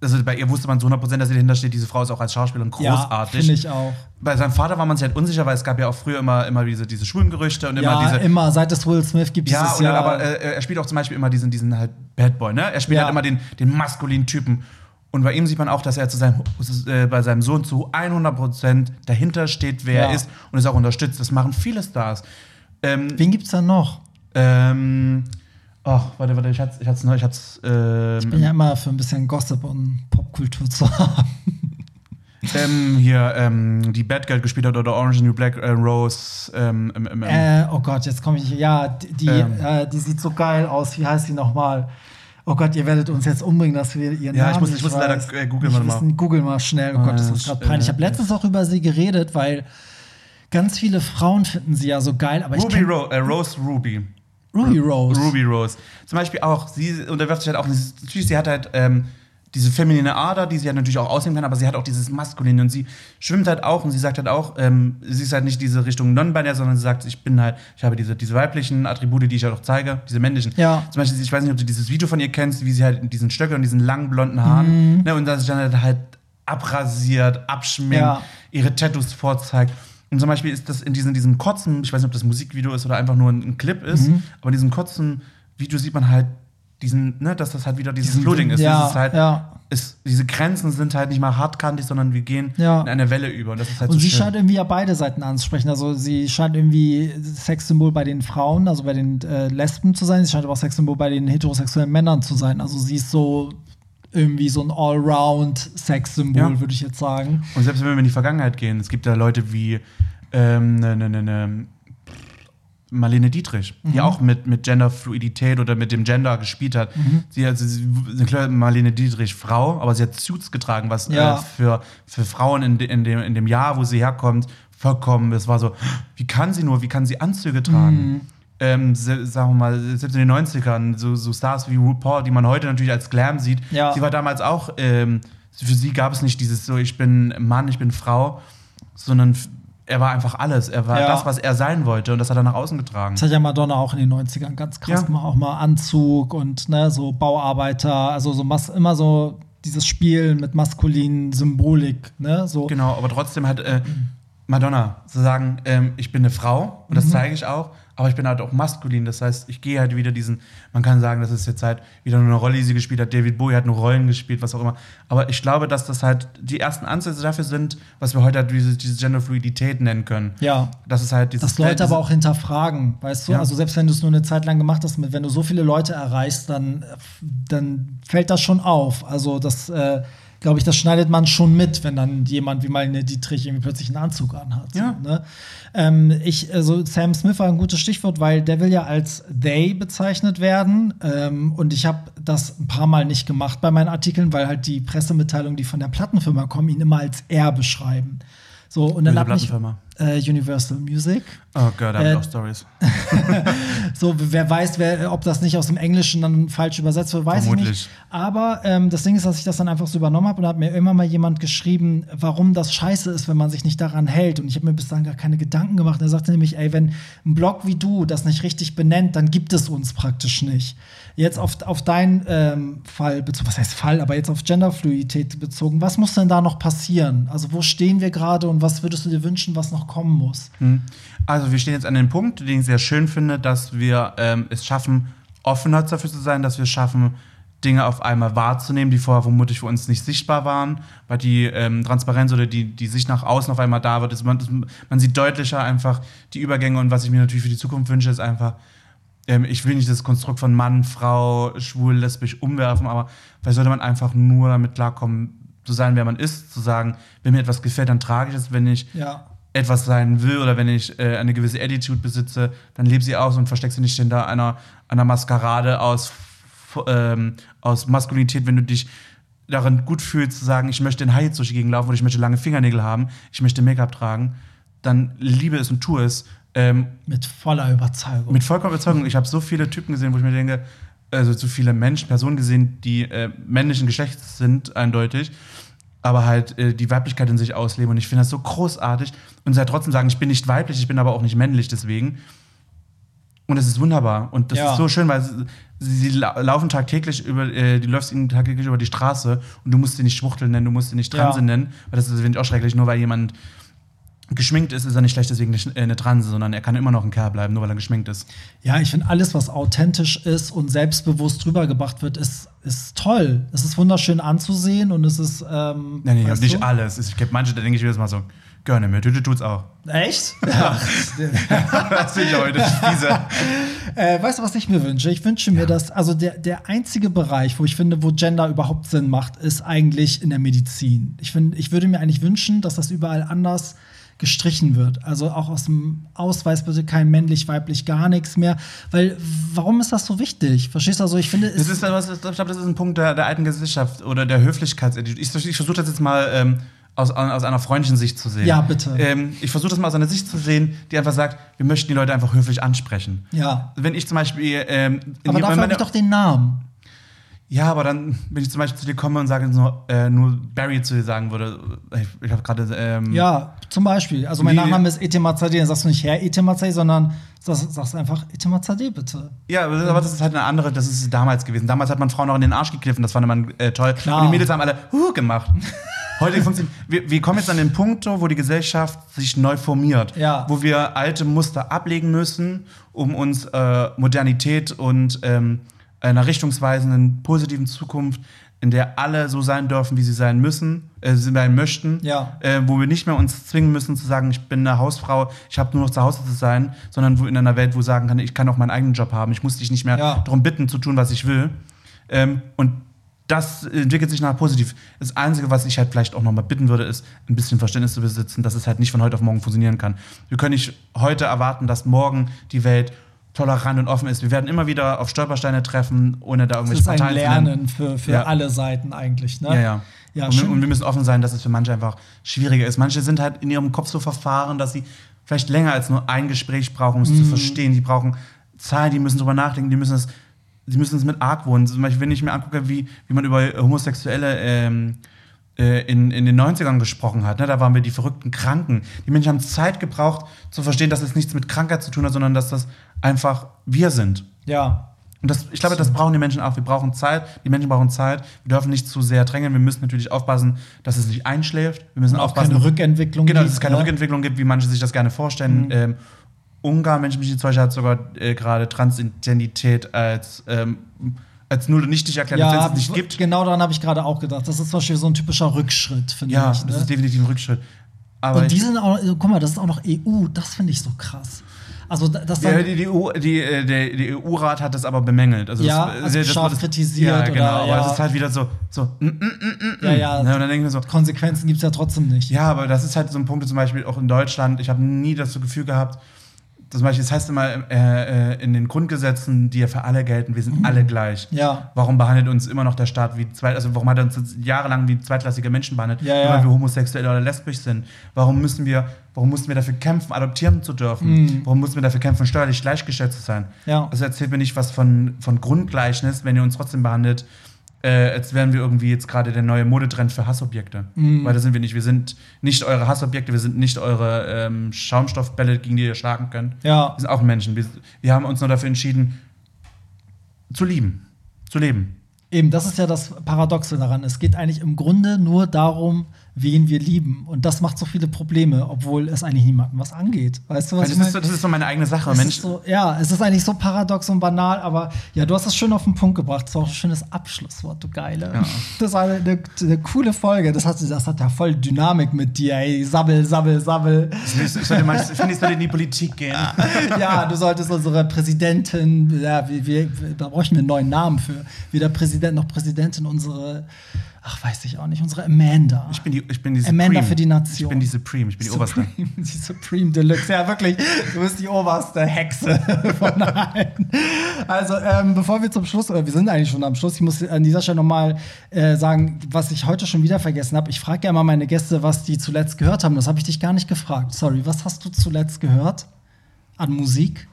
C: also bei ihr wusste man zu 100%, dass sie dahinter steht. Diese Frau ist auch als Schauspielerin
A: Ja,
C: großartig.
A: finde ich auch.
C: Bei seinem Vater war man sich halt unsicher, weil es gab ja auch früher immer, immer diese, diese schwulen Gerüchte und immer
A: Ja,
C: diese.
A: immer, seit es Will Smith gibt,
C: ja, dann
A: Jahr.
C: aber äh, er spielt auch zum Beispiel immer diesen, diesen halt Bad Boy, ne? Er spielt
A: Ja.
C: halt immer den, den maskulinen Typen. Und bei ihm sieht man auch, dass er zu seinem, äh, bei seinem Sohn zu 100% dahinter steht, wer
A: Ja.
C: er ist und es auch unterstützt. Das machen viele Stars. Ähm,
A: Wen gibt's da noch?
C: ähm, ach, warte, warte, ich hatte ich hat's ich hat's, ähm,
A: Ich bin ja immer für ein bisschen Gossip und Popkultur zu haben.
C: ähm, hier, ähm, die Bad Girl gespielt hat oder Orange the New Black äh, Rose, ähm,
A: Äh, oh Gott, jetzt komme ich. Ja, die,
C: Ähm.
A: äh, die sieht so geil aus. Wie heißt sie nochmal? Oh Gott, ihr werdet uns jetzt umbringen, dass wir ihren
C: Ja, ich
A: Namen
C: muss- ich
A: nicht
C: muss leider, äh, googeln, mal.
A: wissen. Google mal schnell. Oh Gott, das ist
C: Äh,
A: gerade peinlich. Ich habe
C: äh,
A: letztens auch über sie geredet, weil ganz viele Frauen finden sie ja so geil. Aber ich
C: Ruby Ro äh, Rose Ruby.
A: Ruby Rose.
C: Ruby Rose. Zum Beispiel auch, sie unterwirft sich halt auch, natürlich, sie hat halt ähm, diese feminine Ader, die sie halt natürlich auch aussehen kann, aber sie hat auch dieses Maskuline und sie schwimmt halt auch und sie sagt halt auch, ähm, sie ist halt nicht diese Richtung non-binär, sondern sie sagt, ich bin halt, ich habe diese, diese weiblichen Attribute, die ich halt auch zeige, diese männlichen.
A: Ja.
C: Zum Beispiel, ich weiß nicht, ob du dieses Video von ihr kennst, wie sie halt in diesen Stöcken und diesen langen blonden Haaren,
A: Mhm.
C: ne, und dass sich dann halt, halt abrasiert, abschminkt,
A: Ja.
C: ihre Tattoos vorzeigt. Und zum Beispiel ist das in diesem, diesem kurzen, ich weiß nicht, ob das Musikvideo ist oder einfach nur ein, ein Clip ist,
A: Mhm.
C: aber in diesem kurzen Video sieht man halt diesen, ne, dass das halt wieder dieses
A: Diesen-
C: Floating ist.
A: Ja,
C: ist halt,
A: ja.
C: es, diese Grenzen sind halt nicht mal hartkantig, sondern wir gehen
A: Ja.
C: in eine Welle über. Und das ist halt
A: Und
C: so
A: sie
C: schön.
A: scheint irgendwie ja beide Seiten anzusprechen. Also sie scheint irgendwie Sexsymbol bei den Frauen, also bei den äh, Lesben zu sein. Sie scheint aber auch Sexsymbol bei den heterosexuellen Männern zu sein. Also sie ist so irgendwie so ein Allround-Sexsymbol,
C: Ja.
A: würde ich jetzt sagen.
C: Und selbst wenn wir in die Vergangenheit gehen, es gibt ja Leute wie ähm, ne, ne, ne, ne, Marlene Dietrich,
A: Mhm.
C: die auch mit, mit Genderfluidität oder mit dem Gender gespielt hat.
A: Mhm.
C: Sie, also, sie, klar, Marlene Dietrich Frau, aber sie hat Suits getragen, was
A: Ja.
C: äh, für, für Frauen in, de, in, dem, in dem Jahr, wo sie herkommt, vollkommen, es war so, wie kann sie nur, wie kann sie Anzüge tragen?
A: Mhm.
C: Ähm, sagen wir mal, selbst in den 90ern, so, so Stars wie RuPaul, die man heute natürlich als Glam sieht,
A: Ja.
C: sie war damals auch, ähm, für sie gab es nicht dieses so, ich bin Mann, ich bin Frau, sondern er war einfach alles. Er war
A: Ja.
C: das, was er sein wollte und das hat er nach außen getragen.
A: Das hat ja Madonna auch in den 90ern ganz krass
C: Ja.
A: gemacht. Auch mal Anzug und ne, so Bauarbeiter, also so mas immer so dieses Spielen mit maskulinen Symbolik, ne? So.
C: Genau, aber trotzdem halt äh, Madonna zu sagen, ähm, ich bin eine Frau und das
A: Mhm.
C: zeige ich auch, aber ich bin halt auch maskulin. Das heißt, ich gehe halt wieder diesen, man kann sagen, das ist jetzt halt wieder nur eine Rolle, die sie gespielt hat. David Bowie hat nur Rollen gespielt, was auch immer. Aber ich glaube, dass das halt die ersten Ansätze dafür sind, was wir heute halt diese, diese Genderfluidität nennen können.
A: Ja.
C: Das ist halt dieses.
A: Dass Leute
C: diese-
A: aber auch hinterfragen, weißt du?
C: Ja.
A: Also selbst wenn du es nur eine Zeit lang gemacht hast, wenn du so viele Leute erreichst, dann, dann fällt das schon auf. Also das, äh, glaube ich, das schneidet man schon mit, wenn dann jemand wie mal eine Dietrich irgendwie plötzlich einen Anzug anhat.
C: Ja.
A: So, ne? ähm, ich, also Sam Smith war ein gutes Stichwort, weil der will ja als they bezeichnet werden. Ähm, und ich habe das ein paar Mal nicht gemacht bei meinen Artikeln, weil halt die Pressemitteilungen, die von der Plattenfirma kommen, ihn immer als er beschreiben. So, und dann
C: Welche
A: hab ich äh, Universal Music.
C: Oh Gott, da habe
A: Äh,
C: ich auch Stories.
A: So, wer weiß, wer, ob das nicht aus dem Englischen dann falsch übersetzt wird, weiß ich
C: Vermutlich.
A: nicht. Aber ähm, das Ding ist, dass ich das dann einfach so übernommen habe und da hat mir immer mal jemand geschrieben, warum das scheiße ist, wenn man sich nicht daran hält. Und ich habe mir bis dahin gar keine Gedanken gemacht. Er sagte nämlich, ey, wenn ein Blog wie du das nicht richtig benennt, dann gibt es uns praktisch nicht. Jetzt auf, auf deinen ähm, Fall bezogen, was heißt Fall, aber jetzt auf Genderfluidität bezogen, was muss denn da noch passieren? Also wo stehen wir gerade und was würdest du dir wünschen, was noch kommen muss?
C: Also wir stehen jetzt an dem Punkt, den ich sehr schön finde, dass wir ähm, es schaffen, offener dafür zu sein, dass wir es schaffen, Dinge auf einmal wahrzunehmen, die vorher vermutlich für uns nicht sichtbar waren, weil die ähm, Transparenz oder die, die Sicht nach außen auf einmal da wird. Ist man, das, man sieht deutlicher einfach die Übergänge und was ich mir natürlich für die Zukunft wünsche, ist einfach, ähm, ich will nicht das Konstrukt von Mann, Frau, schwul, lesbisch umwerfen, aber vielleicht sollte man einfach nur damit klarkommen, zu sein, wer man ist, zu sagen, wenn mir etwas gefällt, dann trage ich es, wenn ich
A: Ja.
C: etwas sein will oder wenn ich äh, eine gewisse Attitude besitze, dann lebe sie aus und versteck sie nicht hinter einer, einer Maskerade aus, ähm, aus Maskulinität, wenn du dich darin gut fühlst, zu sagen, ich möchte in Heels durch die Gegend laufen oder ich möchte lange Fingernägel haben, ich möchte Make-up tragen, dann liebe es und tu es. Ähm,
A: Mit voller Überzeugung.
C: mit vollkommener Überzeugung. Ich habe so viele Typen gesehen, wo ich mir denke, also so viele Menschen, Personen gesehen, die äh, männlichen Geschlechts sind, eindeutig, aber halt äh, die Weiblichkeit in sich ausleben. Und ich finde das so großartig. Und sie halt trotzdem sagen, ich bin nicht weiblich, ich bin aber auch nicht männlich deswegen. Und es ist wunderbar. Und das
A: Ja.
C: ist so schön, weil sie, sie la laufen tagtäglich über, äh, du läufst ihnen tagtäglich über die Straße und du musst sie nicht Schwuchtel nennen, du musst sie nicht Transe
A: Ja.
C: nennen, weil das ist finde ich auch schrecklich, nur weil jemand geschminkt ist, ist er nicht schlecht deswegen eine, eine Transe, sondern er kann immer noch ein Kerl bleiben, nur weil er geschminkt ist.
A: Ja, ich finde alles, was authentisch ist und selbstbewusst rübergebracht wird, ist, ist toll. Es ist wunderschön anzusehen und es ist. Ähm,
C: Nee, nee,
A: weißt
C: nicht alles. Es gibt manche, da denke ich mir jetzt mal so, gerne mir, du, tut's auch.
A: Echt? Ja.
C: Das finde ich heute fiese.
A: äh, weißt du, was ich mir wünsche? Ich wünsche mir, dass, also der, der einzige Bereich, wo ich finde, wo Gender überhaupt Sinn macht, ist eigentlich in der Medizin. Ich, find, ich würde mir eigentlich wünschen, dass das überall anders gestrichen wird. Also auch aus dem Ausweis bitte kein männlich, weiblich, gar nichts mehr. Weil, warum ist das so wichtig? Verstehst du? Also, ich finde,
C: Das
A: es
C: ist, was, ich glaube, das ist ein Punkt der, der alten Gesellschaft oder der Höflichkeitsattitude. Ich, ich versuche das jetzt mal ähm, aus, aus einer freundlichen Sicht zu sehen.
A: Ja, bitte.
C: Ähm, ich versuche das mal aus einer Sicht zu sehen, die einfach sagt, wir möchten die Leute einfach höflich ansprechen.
A: ja.
C: Wenn ich zum Beispiel. Ähm,
A: Aber dafür habe ich doch den Namen.
C: Ja, aber dann, wenn ich zum Beispiel zu dir komme und sage nur, äh, nur Barry zu dir sagen würde, ich, ich habe gerade. Ähm,
A: Ja, zum Beispiel. Also mein
C: Wie-
A: Nachname ist Etemazadeh. Dann sagst du nicht Herr Etemazadeh, sondern sagst, sagst einfach Etemazadeh, bitte.
C: Ja, aber das- aber das ist halt eine andere, das ist damals gewesen. Damals hat man Frauen auch in den Arsch gekniffen, das fand man äh, toll.
A: Klar.
C: Und die Mädels haben alle huh gemacht. Heute funktioniert. Wir, wir kommen jetzt an den Punkt, wo die Gesellschaft sich neu formiert.
A: Ja.
C: Wo wir alte Muster ablegen müssen, um uns äh, Modernität und ähm, einer richtungsweisenden, positiven Zukunft, in der alle so sein dürfen, wie sie sein müssen, äh, sie sein möchten,
A: Ja.
C: äh, wo wir nicht mehr uns zwingen müssen zu sagen, ich bin eine Hausfrau, ich habe nur noch zu Hause zu sein, sondern wo in einer Welt, wo ich sagen kann, ich kann auch meinen eigenen Job haben, ich muss dich nicht mehr
A: Ja.
C: darum bitten zu tun, was ich will. Ähm, und das entwickelt sich nach positiv. Das Einzige, was ich halt vielleicht auch nochmal bitten würde, ist, ein bisschen Verständnis zu besitzen, dass es halt nicht von heute auf morgen funktionieren kann. Wir können nicht heute erwarten, dass morgen die Welt tolerant und offen ist. Wir werden immer wieder auf Stolpersteine treffen, ohne da
A: Das
C: irgendwelche
A: ist ein
C: Parteien zu nennen.
A: Lernen für, für
C: Ja.
A: alle Seiten eigentlich. Ne?
C: Ja, ja.
A: Ja,
C: und, und wir müssen offen sein, dass es für manche einfach schwieriger ist. Manche sind halt in ihrem Kopf so verfahren, dass sie vielleicht länger als nur ein Gespräch brauchen, um es
A: Mhm.
C: zu verstehen. Die brauchen Zeit, die müssen drüber nachdenken, die müssen es, die müssen es mit Argwohn. Zum Beispiel, wenn ich mir angucke, wie, wie man über Homosexuelle ähm, äh, in, in den 90ern gesprochen hat. Ne? Da waren wir die verrückten Kranken. Die Menschen haben Zeit gebraucht, zu verstehen, dass es nichts mit Krankheit zu tun hat, sondern dass das einfach wir sind.
A: ja.
C: Und das, ich glaube, das brauchen die Menschen auch. Wir brauchen Zeit. Die Menschen brauchen Zeit. Wir dürfen nicht zu sehr drängen. Wir müssen natürlich aufpassen, dass es nicht einschläft. Wir müssen
A: Und auch
C: aufpassen,
A: keine Rückentwicklung
C: Genau, dass
A: gibt,
C: es keine
A: ne?
C: Rückentwicklung gibt, wie manche sich das gerne vorstellen.
A: Mhm.
C: Ähm, Ungarn, wenn ich mich nicht täusche, hat sogar äh, gerade Transidentität als, ähm, als null und nichtig erklärt,
A: Ja,
C: es nicht gibt.
A: genau daran habe ich gerade auch gedacht. Das ist zum Beispiel so ein typischer Rückschritt, finde
C: Ja,
A: ich.
C: das
A: Ne?
C: ist definitiv ein Rückschritt. Aber
A: Und die
C: ich-
A: sind auch, guck mal, das ist auch noch EU, das finde ich so krass. Also, da- das
C: Ja, die, die, EU, die, äh, der, die EU-Rat hat das aber bemängelt. Also
A: Ja,
C: das,
A: also
C: das,
A: scharf
C: das,
A: kritisiert
C: Ja, genau.
A: oder-
C: aber
A: ja.
C: es ist halt wieder so, so mm, mm, mm, mm,
A: ja, ja,
C: Ne, und dann denken wir so,
A: Konsequenzen gibt es ja trotzdem nicht.
C: Ja, aber das ist halt so ein Punkt, zum Beispiel auch in Deutschland. Ich habe nie das so Gefühl gehabt, zum Beispiel, das heißt immer äh, äh, in den Grundgesetzen, die ja für alle gelten, wir sind alle gleich.
A: Mhm. Ja.
C: Warum behandelt uns immer noch der Staat wie zwei, also warum hat er uns jahrelang wie zweitklassige Menschen behandelt,
A: Ja,
C: nur
A: ja.
C: weil wir homosexuell oder lesbisch sind? Warum müssen wir, warum mussten wir dafür kämpfen, adoptieren zu dürfen? Warum mussten wir dafür kämpfen, steuerlich gleichgestellt zu sein?
A: Mhm. Ja.
C: Also erzählt mir nicht was von, von Grundgleichnis, wenn ihr uns trotzdem behandelt, äh, als wären wir irgendwie jetzt gerade der neue Modetrend für Hassobjekte.
A: Mhm.
C: Weil das sind wir nicht. Wir sind nicht eure Hassobjekte, wir sind nicht eure ähm, Schaumstoffbälle, gegen die ihr schlagen könnt.
A: Ja.
C: Wir sind auch Menschen. Wir, wir haben uns nur dafür entschieden, zu lieben. Zu leben.
A: Eben, das ist ja das Paradoxe daran. Es geht eigentlich im Grunde nur darum, wen wir lieben. Und das macht so viele Probleme, obwohl es eigentlich niemandem was angeht. Weißt du, was
C: Weil
A: ich
C: das, ist das ist so meine eigene Sache.
A: Es
C: Mensch,
A: so, ja, es ist eigentlich so paradox und banal, aber ja, du hast das schön auf den Punkt gebracht. Das ist auch ein schönes Abschlusswort, du Geile.
C: Ja.
A: Das war eine, eine, eine coole Folge. Das hat, das hat ja voll Dynamik mit dir, ey. Sabbel, sabbel, sabbel.
C: ich, ich, sollte mal, ich finde, ich sollte in die Politik gehen.
A: ja, du solltest unsere Präsidentin, ja, wir, wir, da bräuchten wir einen neuen Namen für. Weder Präsident noch Präsidentin, unsere, ach, weiß ich auch nicht, unsere Amanda.
C: Ich bin die, ich bin die
A: Amanda
C: Supreme.
A: für die Nation.
C: Ich bin die Supreme, ich bin die Oberste.
A: Supreme, die Supreme Deluxe. Ja, wirklich. Du bist die oberste Hexe von allen. Also, ähm, bevor wir zum Schluss, oder wir sind eigentlich schon am Schluss, ich muss an dieser Stelle nochmal äh, sagen, was ich heute schon wieder vergessen habe. Ich frage ja immer meine Gäste, was die zuletzt gehört haben. Das habe ich dich gar nicht gefragt. Sorry, was hast du zuletzt gehört an Musik?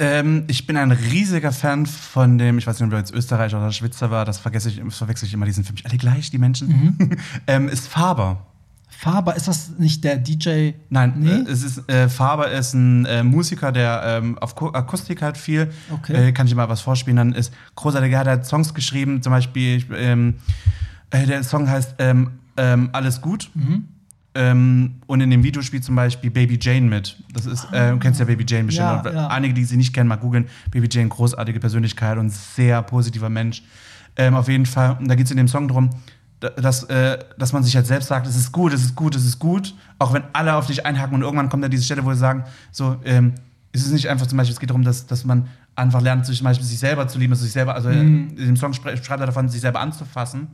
C: Ähm, ich bin ein riesiger Fan von dem, ich weiß nicht, ob du jetzt Österreicher oder Schweizer war, das vergesse ich, verwechsel ich immer, die sind für mich alle gleich, die Menschen.
A: Mhm.
C: ähm, ist Faber.
A: Faber, ist das nicht der DJ?
C: Nein,
A: Nee?
C: äh, es ist, äh, Faber ist ein äh, Musiker, der ähm, auf Ko Akustik halt viel.
A: Okay.
C: Äh, kann ich dir mal was vorspielen? Dann ist großartig, er hat Songs geschrieben, zum Beispiel, ich, ähm, äh, der Song heißt ähm, ähm, Alles gut.
A: Mhm.
C: Ähm, und in dem Video spielt zum Beispiel Baby Jane mit. Das ist, äh, du kennst ja Baby Jane bestimmt.
A: Ja, ja.
C: Einige, die sie nicht kennen, mal googeln. Baby Jane, großartige Persönlichkeit und sehr positiver Mensch. Ähm, auf jeden Fall. Und da geht es in dem Song drum, da- dass, äh, dass man sich halt selbst sagt, es ist gut, es ist gut, es ist gut. Auch wenn alle auf dich einhaken und irgendwann kommt da diese Stelle, wo sie sagen, so, ähm, es ist nicht einfach zum Beispiel, es geht darum, dass, dass man einfach lernt, sich, zum Beispiel sich selber zu lieben, also sich selber, also
A: Mhm.
C: in dem Song schreibt er davon, sich selber anzufassen.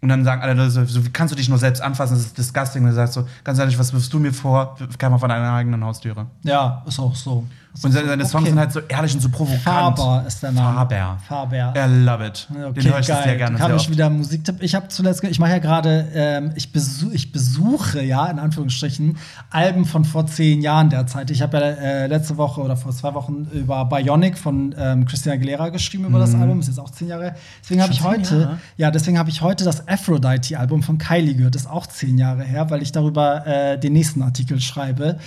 C: Und dann sagen alle Leute so, wie kannst du dich nur selbst anfassen? Das ist disgusting. Und er sagt so, ganz ehrlich, was wirfst du mir vor? Kam mal von deiner eigenen Haustüre.
A: Ja, ist auch so.
C: Und seine, seine
A: so.
C: Songs
A: Okay.
C: sind halt so ehrlich und so provokant.
A: Faber ist der Name.
C: Faber.
A: Faber.
C: I love it.
A: Okay,
C: Den höre ich
A: geil.
C: sehr gerne.
A: Habe ich wieder Musiktipp. Ich habe zuletzt, ich mache ja gerade, ähm, ich, besuch, ich besuche ja in Anführungsstrichen Alben von vor zehn Jahren derzeit. Ich habe ja äh, letzte Woche oder vor zwei Wochen über Bionic von ähm, Christina Aguilera geschrieben über das Album. Ist jetzt auch zehn Jahre. Deswegen habe ich
C: Mhm.
A: Heute,
C: Jahre?
A: ja, deswegen habe ich heute das Aphrodite-Album von Kylie gehört. Das ist auch zehn Jahre her, weil ich darüber äh, den nächsten Artikel schreibe.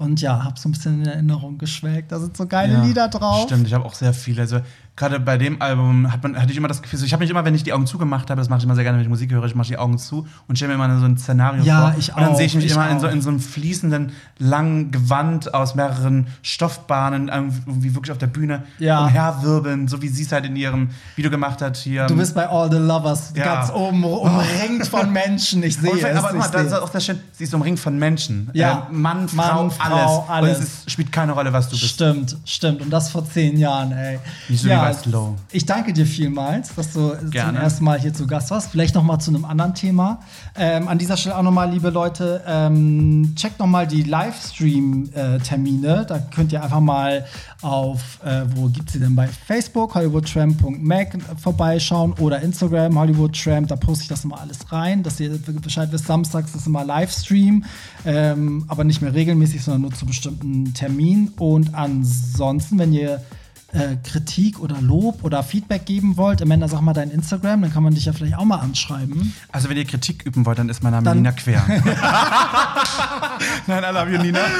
A: Und ja, habe so ein bisschen in Erinnerung geschwelgt. Da sind so geile
C: Ja,
A: Lieder drauf.
C: Stimmt, ich habe auch sehr viele. Also gerade bei dem Album hat man, hatte ich immer das Gefühl, so, ich habe mich immer, wenn ich die Augen zugemacht habe, das mache ich immer sehr gerne, wenn ich Musik höre, ich mache die Augen zu und stelle mir immer so ein Szenario
A: Ja,
C: vor.
A: ich
C: und dann
A: auch,
C: sehe ich mich
A: ich
C: immer in so,
A: auch.
C: in so einem fließenden, langen Gewand aus mehreren Stoffbahnen, irgendwie wirklich auf der Bühne
A: Ja.
C: umherwirbeln, so wie sie es halt in ihrem Video gemacht hat hier.
A: Du bist bei All the Lovers
C: Ja.
A: ganz oben umringt von Menschen. Ich sehe es.
C: aber
A: ich
C: da ist auch das schön, sie ist umringt von Menschen.
A: Ja.
C: Äh, Mann, Frau,
A: Mann, Frau,
C: alles.
A: alles.
C: Und es ist, spielt keine Rolle, was du bist.
A: Stimmt, stimmt. Und das vor zehn Jahren, ey.
C: Nicht so wie bei Slow.
A: Ich danke dir vielmals, dass du zum
C: Gerne.
A: ersten Mal hier zu Gast warst. Vielleicht noch mal zu einem anderen Thema. Ähm, an dieser Stelle auch noch mal, liebe Leute, ähm, checkt noch mal die Livestream-Termine. da könnt ihr einfach mal auf, äh, wo gibt sie denn bei Facebook, hollywoodtramp.mac vorbeischauen oder Instagram, hollywoodtramp. Da poste ich das immer alles rein, dass ihr Bescheid wisst. Samstags ist immer Livestream, ähm, aber nicht mehr regelmäßig, sondern nur zu bestimmten Terminen. Und ansonsten, wenn ihr äh, Kritik oder Lob oder Feedback geben wollt, Amanda, sag mal dein Instagram, dann kann man dich ja vielleicht auch mal anschreiben.
C: Also, wenn ihr Kritik üben wollt, dann ist mein Name
A: Dann-
C: Nina Quer. Nein, I love you, Nina.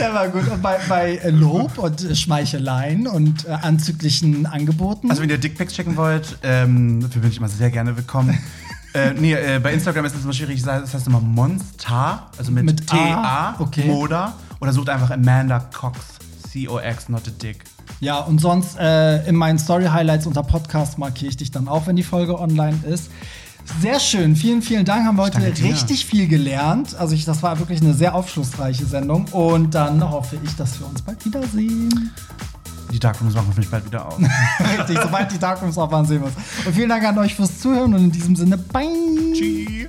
A: Ja, war gut. Und bei, bei äh, Lob und Schmeicheleien und äh, anzüglichen Angeboten.
C: Also, wenn ihr Dickpics schicken wollt, ähm, dafür bin ich immer sehr gerne willkommen. äh, nee, äh, bei Instagram ist es immer schwierig, das heißt immer Monster, also mit,
A: Mit A,
C: T-A,
A: okay.
C: Moda. Oder sucht einfach Amanda Cox, C-O-X, not a dick.
A: ja, und sonst äh, in meinen Story-Highlights unter Podcast markiere ich dich dann auch, wenn die Folge online ist. Sehr schön, vielen, vielen Dank. Haben wir heute richtig viel gelernt. Also ich, das war wirklich eine sehr aufschlussreiche Sendung. Und dann hoffe ich, dass wir uns bald wiedersehen.
C: Die Darkrooms machen hoffentlich bald wieder auf.
A: Richtig, sobald die Darkrooms auf waren, sehen wir uns. Und vielen Dank an euch fürs Zuhören und in diesem Sinne, bye.
C: Tschüss.